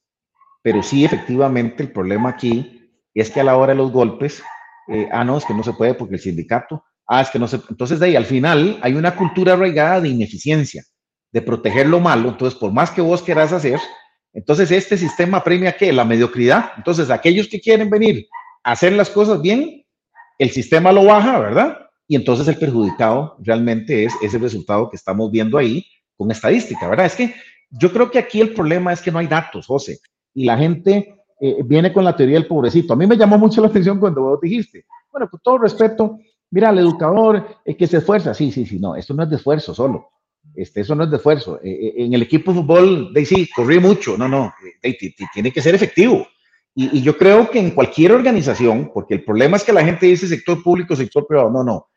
pero sí efectivamente el problema aquí es que a la hora de los golpes eh, ah, no, es que no se puede porque el sindicato, ah, es que no se, entonces de ahí al final hay una cultura arraigada de ineficiencia, de proteger lo malo, entonces por más que vos querás hacer, entonces este sistema premia qué? La mediocridad, entonces aquellos que quieren venir a hacer las cosas bien, el sistema lo baja, ¿verdad? Y entonces el perjudicado realmente es ese resultado que estamos viendo ahí con estadística, ¿verdad? Es que yo creo que aquí el problema es que no hay datos, José, y la gente eh, viene con la teoría del pobrecito. A mí me llamó mucho la atención cuando vos dijiste, bueno, con todo respeto, mira, el educador es que se esfuerza. Sí, sí, sí, no, esto no es de esfuerzo solo. Este, eso no es de esfuerzo. Eh, eh, en el equipo de fútbol, de, sí, corrí mucho. No, no, tiene que ser efectivo. Y, y, yo creo que en cualquier organización, porque el problema es que la gente dice sector público, sector privado. No, no.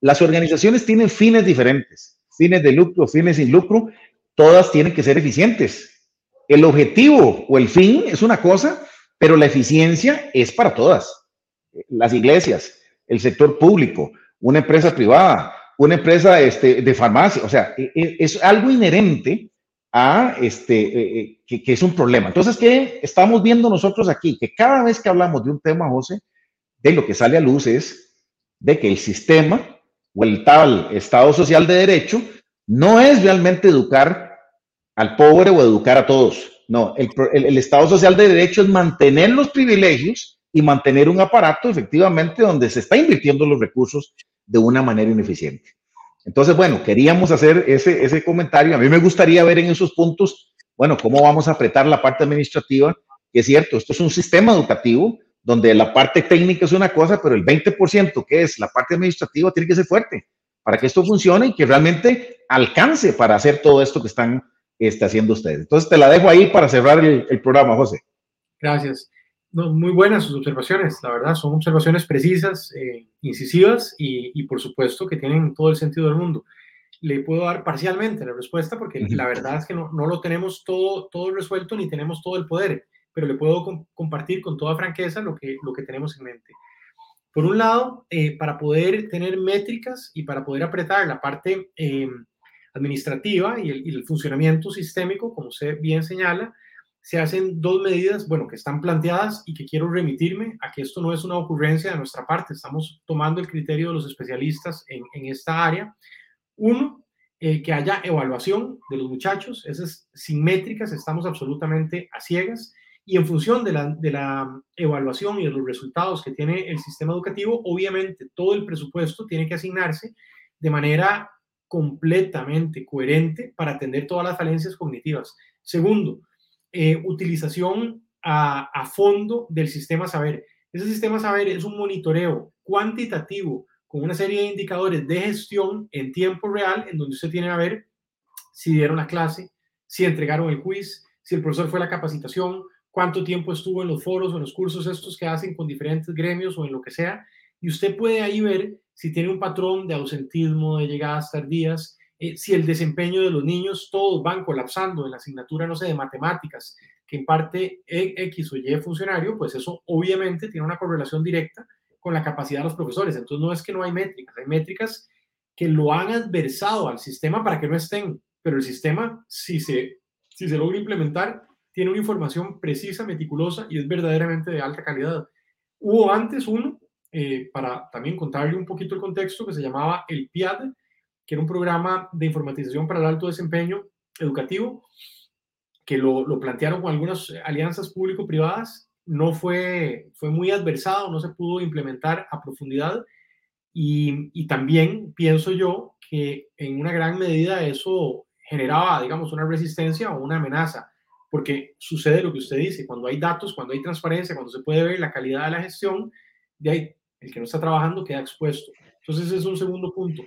Las organizaciones tienen fines diferentes, fines de lucro, fines sin lucro. Todas tienen que ser eficientes. El objetivo o el fin es una cosa, Pero la eficiencia es para todas. Las iglesias, el sector público, una empresa privada, una empresa este, de farmacia, o sea, e, e, es algo inherente a este, e, que, que, es un problema. Entonces, ¿qué estamos viendo nosotros aquí? Que cada vez que hablamos de un tema, José, de lo que sale a luz es de que el sistema o el tal Estado Social de Derecho no es realmente educar al pobre o educar a todos. No, el, el, Estado Social de Derecho es mantener los privilegios y mantener un aparato efectivamente donde se está invirtiendo los recursos de una manera ineficiente. Entonces, bueno, queríamos hacer ese, ese comentario. A mí me gustaría ver en esos puntos, bueno, cómo vamos a apretar la parte administrativa, que es cierto, esto es un sistema educativo donde la parte técnica es una cosa, pero el 20% que es la parte administrativa tiene que ser fuerte para que esto funcione y que realmente alcance para hacer todo esto que están está haciendo ustedes. Entonces te la dejo ahí para cerrar el, el programa, José. Gracias. No, muy buenas sus observaciones, la verdad, son observaciones precisas, eh, incisivas y, y, por supuesto que tienen todo el sentido del mundo. Le puedo dar parcialmente la respuesta porque la verdad es que no, no, lo tenemos todo, todo resuelto ni tenemos todo el poder, pero le puedo com compartir con toda franqueza lo que, lo que tenemos en mente. Por un lado, eh, para poder tener métricas y para poder apretar la parte eh, administrativa y el, y el, funcionamiento sistémico, como usted bien señala, se hacen dos medidas, bueno, que están planteadas y que quiero remitirme a que esto no es una ocurrencia de nuestra parte, estamos tomando el criterio de los especialistas en, esta área. Uno, eh, que haya evaluación de los muchachos, esas sin métricas, estamos absolutamente a ciegas. Y en función de la, de la evaluación y de los resultados que tiene el sistema educativo, obviamente todo el presupuesto tiene que asignarse de manera completamente coherente para atender todas las falencias cognitivas. Segundo, eh, utilización a, a, fondo del sistema saber. Ese sistema saber es un monitoreo cuantitativo con una serie de indicadores de gestión en tiempo real en donde usted tiene a ver si dieron la clase, si entregaron el quiz, si el profesor fue a la capacitación, cuánto tiempo estuvo en los foros o en los cursos estos que hacen con diferentes gremios o en lo que sea. Y usted puede ahí ver si tiene un patrón de ausentismo, de llegadas tardías, eh, si el desempeño de los niños, todos van colapsando en la asignatura, no sé, de matemáticas, que en parte X o Y funcionario, pues eso obviamente tiene una correlación directa con la capacidad de los profesores. Entonces no es que no hay métricas, hay métricas que lo han adversado al sistema para que no estén, pero el sistema, si se, si se logra implementar, tiene una información precisa, meticulosa y es verdaderamente de alta calidad. Hubo antes uno, eh, para también contarle un poquito el contexto, que se llamaba el PIAD, que era un programa de informatización para el alto desempeño educativo, que lo, lo plantearon con algunas alianzas público-privadas, no fue, fue muy adversado, no se pudo implementar a profundidad. Y, y también pienso yo que en una gran medida eso generaba, digamos, una resistencia o una amenaza porque sucede lo que usted dice, cuando hay datos, cuando hay transparencia, cuando se puede ver la calidad de la gestión, de ahí el que no está trabajando queda expuesto. Entonces ese es un segundo punto.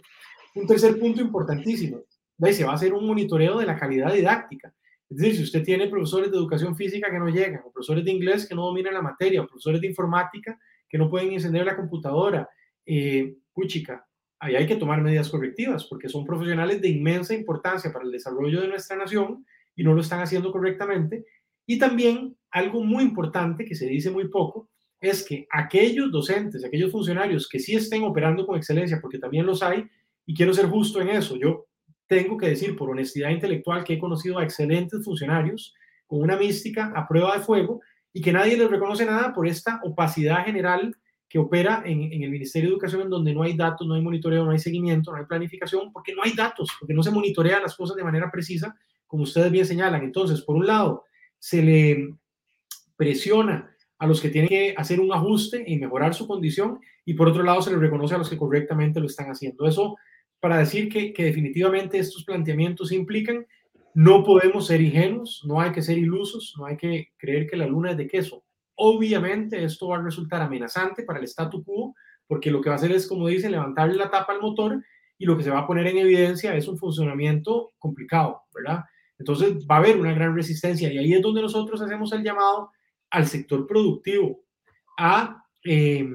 Un tercer punto importantísimo, ahí se va a hacer un monitoreo de la calidad didáctica. Es decir, si usted tiene profesores de educación física que no llegan, o profesores de inglés que no dominan la materia, o profesores de informática que no pueden encender la computadora, eh, puchica, ahí hay que tomar medidas correctivas, porque son profesionales de inmensa importancia para el desarrollo de nuestra nación y no lo están haciendo correctamente. Y también algo muy importante que se dice muy poco es que aquellos docentes, aquellos funcionarios que sí estén operando con excelencia, porque también los hay, y quiero ser justo en eso, yo tengo que decir por honestidad intelectual que he conocido a excelentes funcionarios con una mística a prueba de fuego y que nadie les reconoce nada por esta opacidad general que opera en, el Ministerio de Educación, en donde no hay datos, no hay monitoreo, no hay seguimiento, no hay planificación, porque no hay datos, porque no se monitorean las cosas de manera precisa como ustedes bien señalan. Entonces, por un lado, se le presiona a los que tienen que hacer un ajuste y mejorar su condición, y por otro lado, se les reconoce a los que correctamente lo están haciendo. Eso para decir que, definitivamente estos planteamientos implican no podemos ser ingenuos, no hay que ser ilusos, no hay que creer que la luna es de queso. Obviamente esto va a resultar amenazante para el statu quo, porque lo que va a hacer es, como dice, levantarle la tapa al motor y lo que se va a poner en evidencia es un funcionamiento complicado, ¿verdad? Entonces va a haber una gran resistencia y ahí es donde nosotros hacemos el llamado al sector productivo, a, eh,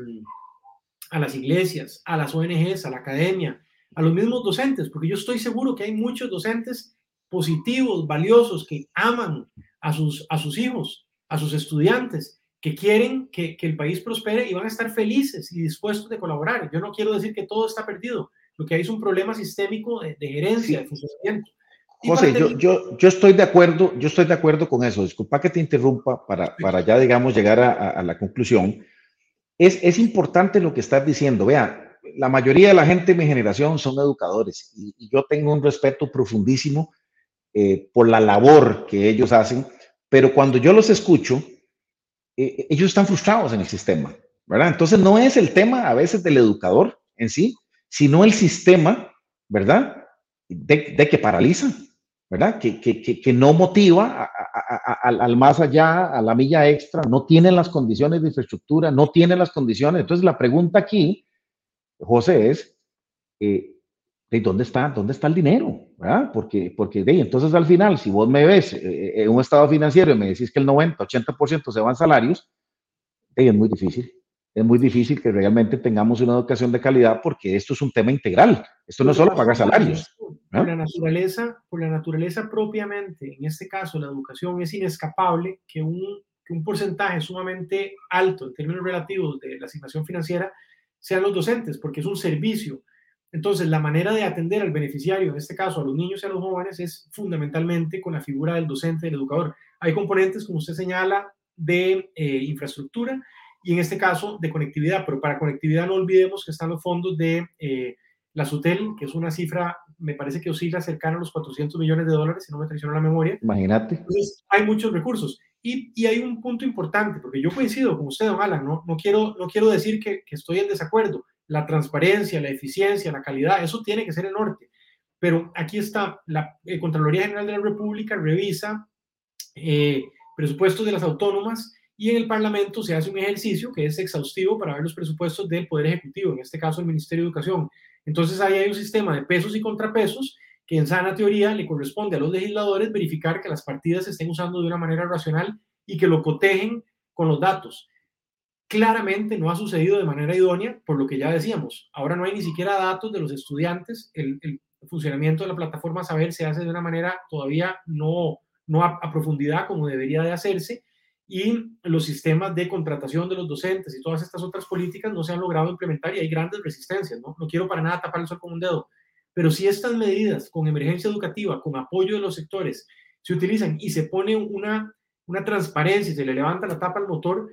a las iglesias, a las ONGs, a la academia, a los mismos docentes, porque yo estoy seguro que hay muchos docentes positivos, valiosos, que aman a sus, a sus hijos, a sus estudiantes que quieren que, que, el país prospere y van a estar felices y dispuestos de colaborar. Yo no quiero decir que todo está perdido, lo que hay es un problema sistémico de, de gerencia, de funcionamiento. José, yo, yo, yo, estoy de acuerdo, yo estoy de acuerdo con eso. Disculpa que te interrumpa para, para ya, digamos, llegar a, a la conclusión. Es, es, importante lo que estás diciendo. Vea, la mayoría de la gente de mi generación son educadores y, y yo tengo un respeto profundísimo eh, por la labor que ellos hacen, pero cuando yo los escucho, eh, ellos están frustrados en el sistema, ¿verdad? Entonces no es el tema a veces del educador en sí, sino el sistema, ¿verdad? De, de que paraliza, ¿verdad? Que, que, que no motiva a, a, a, al más allá, a la milla extra, no tienen las condiciones de infraestructura, no tienen las condiciones. Entonces la pregunta aquí, José, es, eh, ¿de dónde está, dónde está el dinero? ¿verdad? Porque, porque de, entonces al final, si vos me ves eh, en un estado financiero y me decís que el 90, 80% se van salarios, de, es muy difícil es muy difícil que realmente tengamos una educación de calidad porque esto es un tema integral. Esto no solo pagar salarios. Por la, naturaleza, por la naturaleza propiamente, en este caso la educación, es inescapable que un, que un porcentaje sumamente alto en términos relativos de la asignación financiera sean los docentes, porque es un servicio. Entonces, la manera de atender al beneficiario, en este caso a los niños y a los jóvenes, es fundamentalmente con la figura del docente, del educador. Hay componentes, como usted señala, de eh, infraestructura, y en este caso de conectividad, pero para conectividad no olvidemos que están los fondos de eh, la SUTEL, que es una cifra, me parece que oscila cercana a los 400 millones de dólares, si no me traiciona la memoria. Imagínate. Entonces, hay muchos recursos. Y, y, hay un punto importante, porque yo coincido con usted, don Alan, no, no, quiero, no quiero decir que, que estoy en desacuerdo. La transparencia, la eficiencia, la calidad, eso tiene que ser el norte. Pero aquí está, la eh, Contraloría General de la República revisa eh, presupuestos de las autónomas y en el Parlamento se hace un ejercicio que es exhaustivo para ver los presupuestos del Poder Ejecutivo, en este caso el Ministerio de Educación. Entonces ahí hay un sistema de pesos y contrapesos que en sana teoría le corresponde a los legisladores verificar que las partidas se estén usando de una manera racional y que lo cotejen con los datos. Claramente no ha sucedido de manera idónea, por lo que ya decíamos. Ahora no hay ni siquiera datos de los estudiantes. El, funcionamiento de la plataforma Saber se hace de una manera todavía no, no a, a profundidad como debería de hacerse y los sistemas de contratación de los docentes y todas estas otras políticas no se han logrado implementar y hay grandes resistencias, ¿no? No quiero para nada tapar el sol con un dedo, pero si estas medidas con emergencia educativa, con apoyo de los sectores, se utilizan y se pone una, una transparencia y se le levanta la tapa al motor,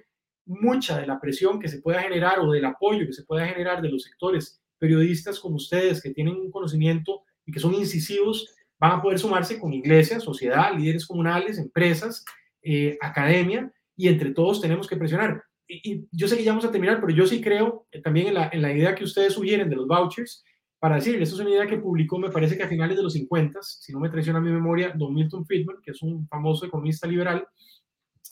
mucha de la presión que se pueda generar o del apoyo que se pueda generar de los sectores periodistas como ustedes que tienen un conocimiento y que son incisivos, van a poder sumarse con iglesias, sociedad, líderes comunales, empresas eh, academia, y entre todos tenemos que presionar. Y, y, yo sé que ya vamos a terminar, pero yo sí creo eh, también en la, en la, idea que ustedes sugieren de los vouchers, para decir, esto es una idea que publicó, me parece que a finales de los 50, si no me traiciona mi memoria, don Milton Friedman, que es un famoso economista liberal,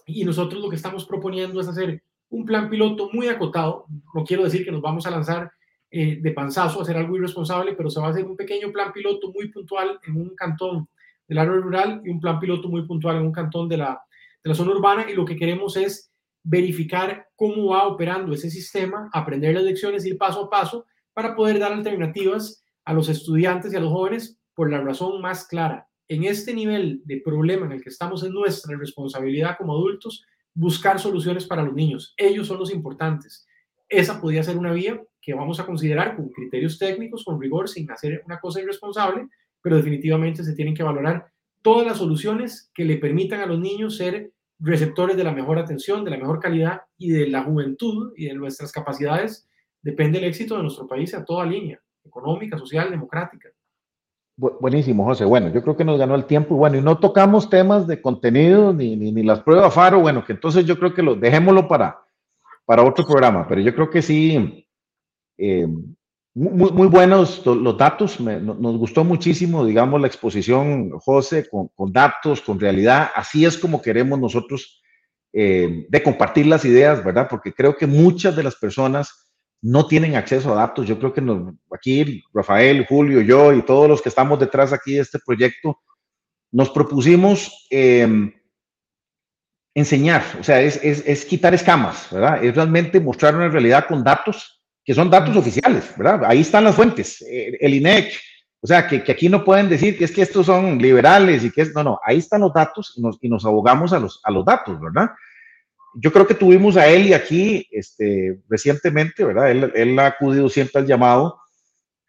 y nosotros lo que estamos proponiendo es hacer un plan piloto muy acotado, no quiero decir que nos vamos a lanzar eh, de panzazo hacer algo irresponsable, pero se va a hacer un pequeño plan piloto muy puntual en un cantón del área rural y un plan piloto muy puntual en un cantón de la, de la zona urbana y lo que queremos es verificar cómo va operando ese sistema, aprender las lecciones, ir paso a paso para poder dar alternativas a los estudiantes y a los jóvenes por la razón más clara. En este nivel de problema en el que estamos es nuestra responsabilidad como adultos buscar soluciones para los niños. Ellos son los importantes. Esa podría ser una vía que vamos a considerar con criterios técnicos, con rigor, sin hacer una cosa irresponsable, pero definitivamente se tienen que valorar todas las soluciones que le permitan a los niños ser receptores de la mejor atención, de la mejor calidad y de la juventud y de nuestras capacidades, depende el éxito de nuestro país a toda línea, económica, social, democrática. Buenísimo, José. Bueno, yo creo que nos ganó el tiempo. Bueno, y no tocamos temas de contenido ni, ni, ni las pruebas FARO. Bueno, que entonces yo creo que lo dejémoslo para, para otro programa. Pero yo creo que sí, eh, muy, buenos los datos. Nos gustó muchísimo, digamos, la exposición, José, con, con datos, con realidad. Así es como queremos nosotros eh, de compartir las ideas, ¿verdad? Porque creo que muchas de las personas no tienen acceso a datos. Yo creo que nos, aquí Rafael, Julio, yo y todos los que estamos detrás aquí de este proyecto, nos propusimos eh, enseñar, o sea, es, es, es, quitar escamas, ¿verdad? Es realmente mostrar una realidad con datos, que son datos oficiales, ¿verdad? Ahí están las fuentes, eh, el INEC, o sea, que, que, aquí no pueden decir que es que estos son liberales y que es, no, no, ahí están los datos y nos, y nos abogamos a los, a los datos, ¿verdad? yo creo que tuvimos a Eli aquí este, recientemente, ¿verdad? Él, él ha acudido siempre al llamado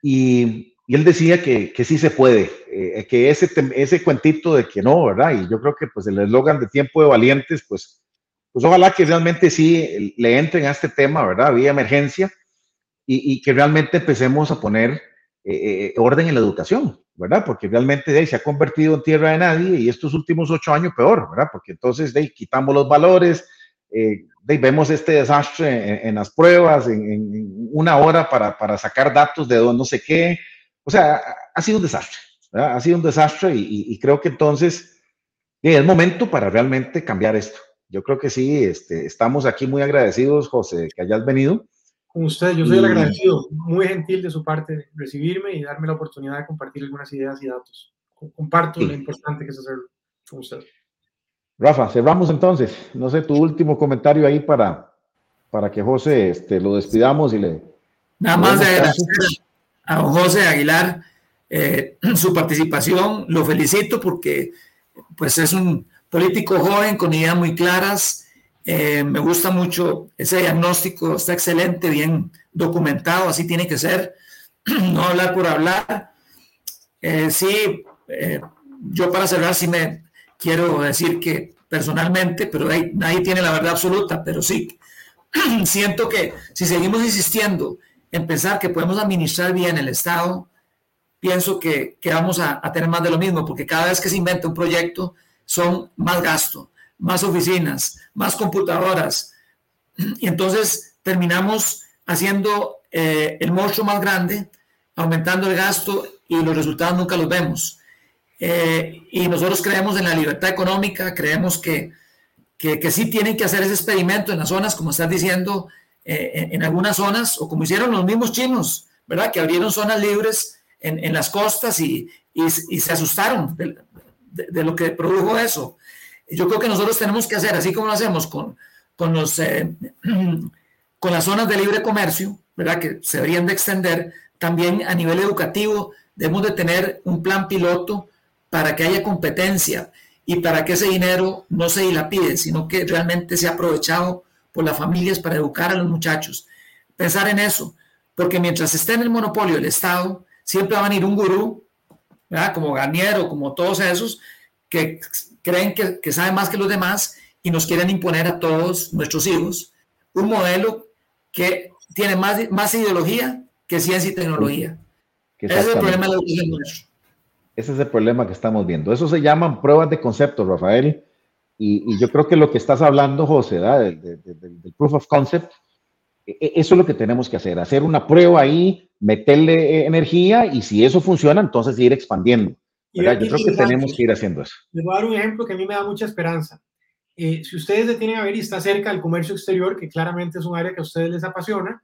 y, y él decía que, que, sí se puede, eh, que ese, ese cuentito de que no, ¿verdad? Y yo creo que pues el eslogan de tiempo de valientes, pues, pues ojalá que realmente sí le entren a este tema, ¿verdad? Vía emergencia y, y que realmente empecemos a poner eh, orden en la educación, ¿verdad? Porque realmente de ahí, se ha convertido en tierra de nadie y estos últimos ocho años peor, ¿verdad? Porque entonces de ahí, quitamos los valores, eh, vemos este desastre en, en las pruebas, en, en, una hora para, para sacar datos de no sé qué. O sea, ha sido un desastre, ¿verdad? ha sido un desastre y, y creo que entonces es momento para realmente cambiar esto. Yo creo que sí, este, estamos aquí muy agradecidos, José, que hayas venido. Con usted, yo soy el agradecido, muy gentil de su parte recibirme y darme la oportunidad de compartir algunas ideas y datos. Comparto lo importante que es hacerlo con usted. Rafa, cerramos entonces. No sé, tu último comentario ahí para, para que José este, lo despidamos y le... Nada más de agradecer a José Aguilar eh, su participación. Lo felicito porque pues es un político joven con ideas muy claras. Eh, me gusta mucho ese diagnóstico, está excelente, bien documentado, así tiene que ser. no hablar por hablar. Eh, sí, yo para cerrar sí me quiero decir que personalmente, pero nadie tiene la verdad absoluta, pero sí, siento que si seguimos insistiendo en pensar que podemos administrar bien el Estado, pienso que, que vamos a, a, tener más de lo mismo, porque cada vez que se inventa un proyecto son más gasto, más oficinas, más computadoras, y entonces terminamos haciendo eh, el monstruo más grande, aumentando el gasto y los resultados nunca los vemos. Eh, y nosotros creemos en la libertad económica, creemos que, que, sí tienen que hacer ese experimento en las zonas, como estás diciendo, eh, en, algunas zonas, o como hicieron los mismos chinos, ¿verdad? Que abrieron zonas libres en, en las costas y, y, se asustaron de, de, lo que produjo eso. Yo creo que nosotros tenemos que hacer, así como lo hacemos con, con, los, eh, con las zonas de libre comercio, ¿verdad? Que se deberían de extender, también a nivel educativo debemos de tener un plan piloto para que haya competencia y para que ese dinero no se dilapide, sino que realmente sea aprovechado por las familias para educar a los muchachos. Pensar en eso, porque mientras esté en el monopolio del Estado, siempre va a venir un gurú, ¿verdad? como Garnier o como todos esos, que creen que, que saben más que los demás y nos quieren imponer a todos nuestros hijos un modelo que tiene más, más ideología que ciencia y tecnología. Ese es el problema de la educación. Ese es el problema que estamos viendo. Eso se llaman pruebas de concepto, Rafael. Y, y yo creo que lo que estás hablando, José, del, del, del, proof of concept, eso es lo que tenemos que hacer, hacer una prueba ahí, meterle energía y si eso funciona, entonces ir expandiendo. ¿Verdad? Yo creo que tenemos que ir haciendo eso. Les voy a dar un ejemplo que a mí me da mucha esperanza. Eh, si ustedes se tienen a ver y está cerca del comercio exterior, que claramente es un área que a ustedes les apasiona,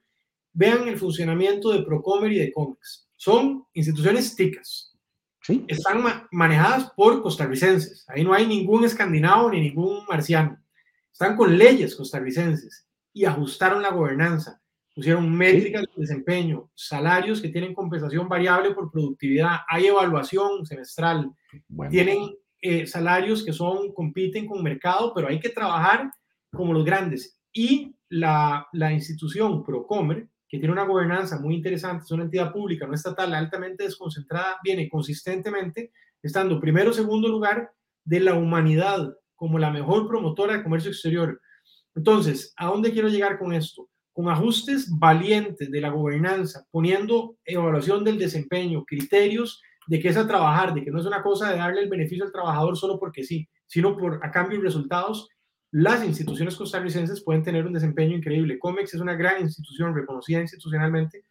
vean el funcionamiento de Procomer y de Comex. Son instituciones ticas, ¿Sí? están ma manejadas por costarricenses. Ahí no hay ningún escandinavo ni ningún marciano. Están con leyes costarricenses y ajustaron la gobernanza. Pusieron métricas de desempeño, salarios que tienen compensación variable por productividad, hay evaluación semestral, bueno. tienen eh, salarios que son, compiten con mercado, pero hay que trabajar como los grandes. Y la, la institución Procomer que tiene una gobernanza muy interesante, es una entidad pública, no estatal, altamente desconcentrada, viene consistentemente estando primero o segundo lugar de la humanidad como la mejor promotora de comercio exterior. Entonces, ¿a dónde quiero llegar con esto? Con ajustes valientes de la gobernanza, poniendo evaluación del desempeño, criterios de qué es a trabajar, de que no es una cosa de darle el beneficio al trabajador solo porque sí, sino por a cambio de resultados las instituciones costarricenses pueden tener un desempeño increíble. COMEX es una gran institución reconocida institucionalmente.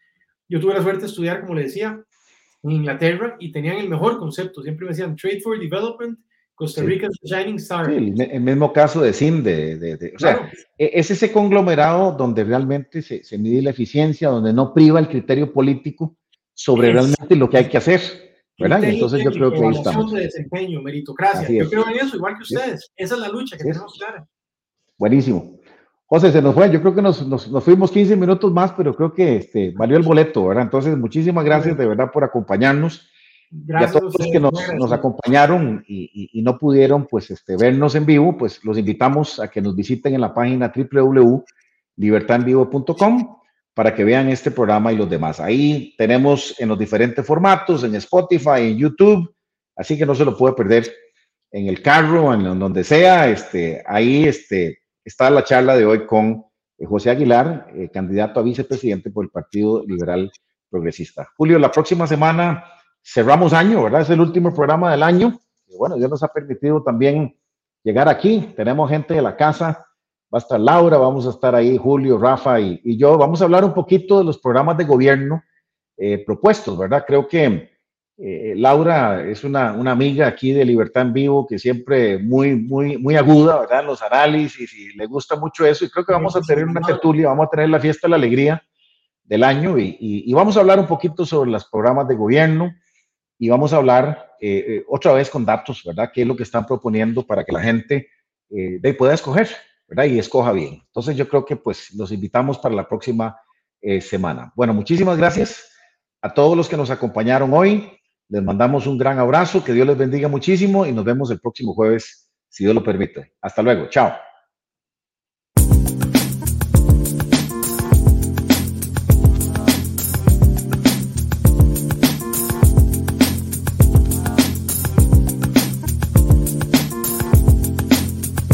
Yo tuve la suerte de estudiar, como le decía, en Inglaterra y tenían el mejor concepto. Siempre me decían Trade for Development, Costa Rica sí. Shining Star. Sí, el, el, mismo caso de SIM, de, de, de o claro. sea, es ese conglomerado donde realmente se, se, mide la eficiencia, donde no priva el criterio político sobre es. realmente lo que hay que hacer. ¿verdad? Entonces yo creo que ahí estamos. de desempeño, meritocracia. Yo creo en eso, igual que ustedes. Esa es la lucha que tenemos clara. Buenísimo. José, se nos fue. Yo creo que nos, nos, nos, fuimos 15 minutos más, pero creo que este, valió el boleto, ¿verdad? Entonces, muchísimas gracias de verdad por acompañarnos. Gracias y a todos los que nos, nos acompañaron y, y, no pudieron pues, este, vernos en vivo, pues los invitamos a que nos visiten en la página www.libertadenvivo.com para que vean este programa y los demás. Ahí tenemos en los diferentes formatos, en Spotify, en YouTube, así que no se lo puede perder en el carro, en donde sea. Este, ahí este, está la charla de hoy con eh, José Aguilar, eh, candidato a vicepresidente por el Partido Liberal Progresista. Julio, la próxima semana cerramos año, ¿verdad? Es el último programa del año. Bueno, Dios nos ha permitido también llegar aquí. Tenemos gente de la casa. Va a estar Laura, vamos a estar ahí, Julio, Rafa y, yo. Vamos a hablar un poquito de los programas de gobierno eh, propuestos, ¿verdad? Creo que eh, Laura es una, una, amiga aquí de Libertad en Vivo que siempre muy, muy, muy aguda, ¿verdad? En los análisis y le gusta mucho eso. Y creo que vamos a tener una tertulia, vamos a tener la fiesta de la alegría del año y vamos a hablar un poquito sobre los programas de gobierno y vamos a hablar eh, eh, otra vez con datos, ¿verdad? ¿Qué es lo que están proponiendo para que la gente eh, pueda escoger, ¿verdad? Y escoja bien. Entonces yo creo que pues los invitamos para la próxima semana. Bueno, muchísimas gracias a todos los que nos acompañaron hoy. Les mandamos un gran abrazo, que Dios les bendiga muchísimo y nos vemos el próximo jueves, si Dios lo permite. Hasta luego, chao.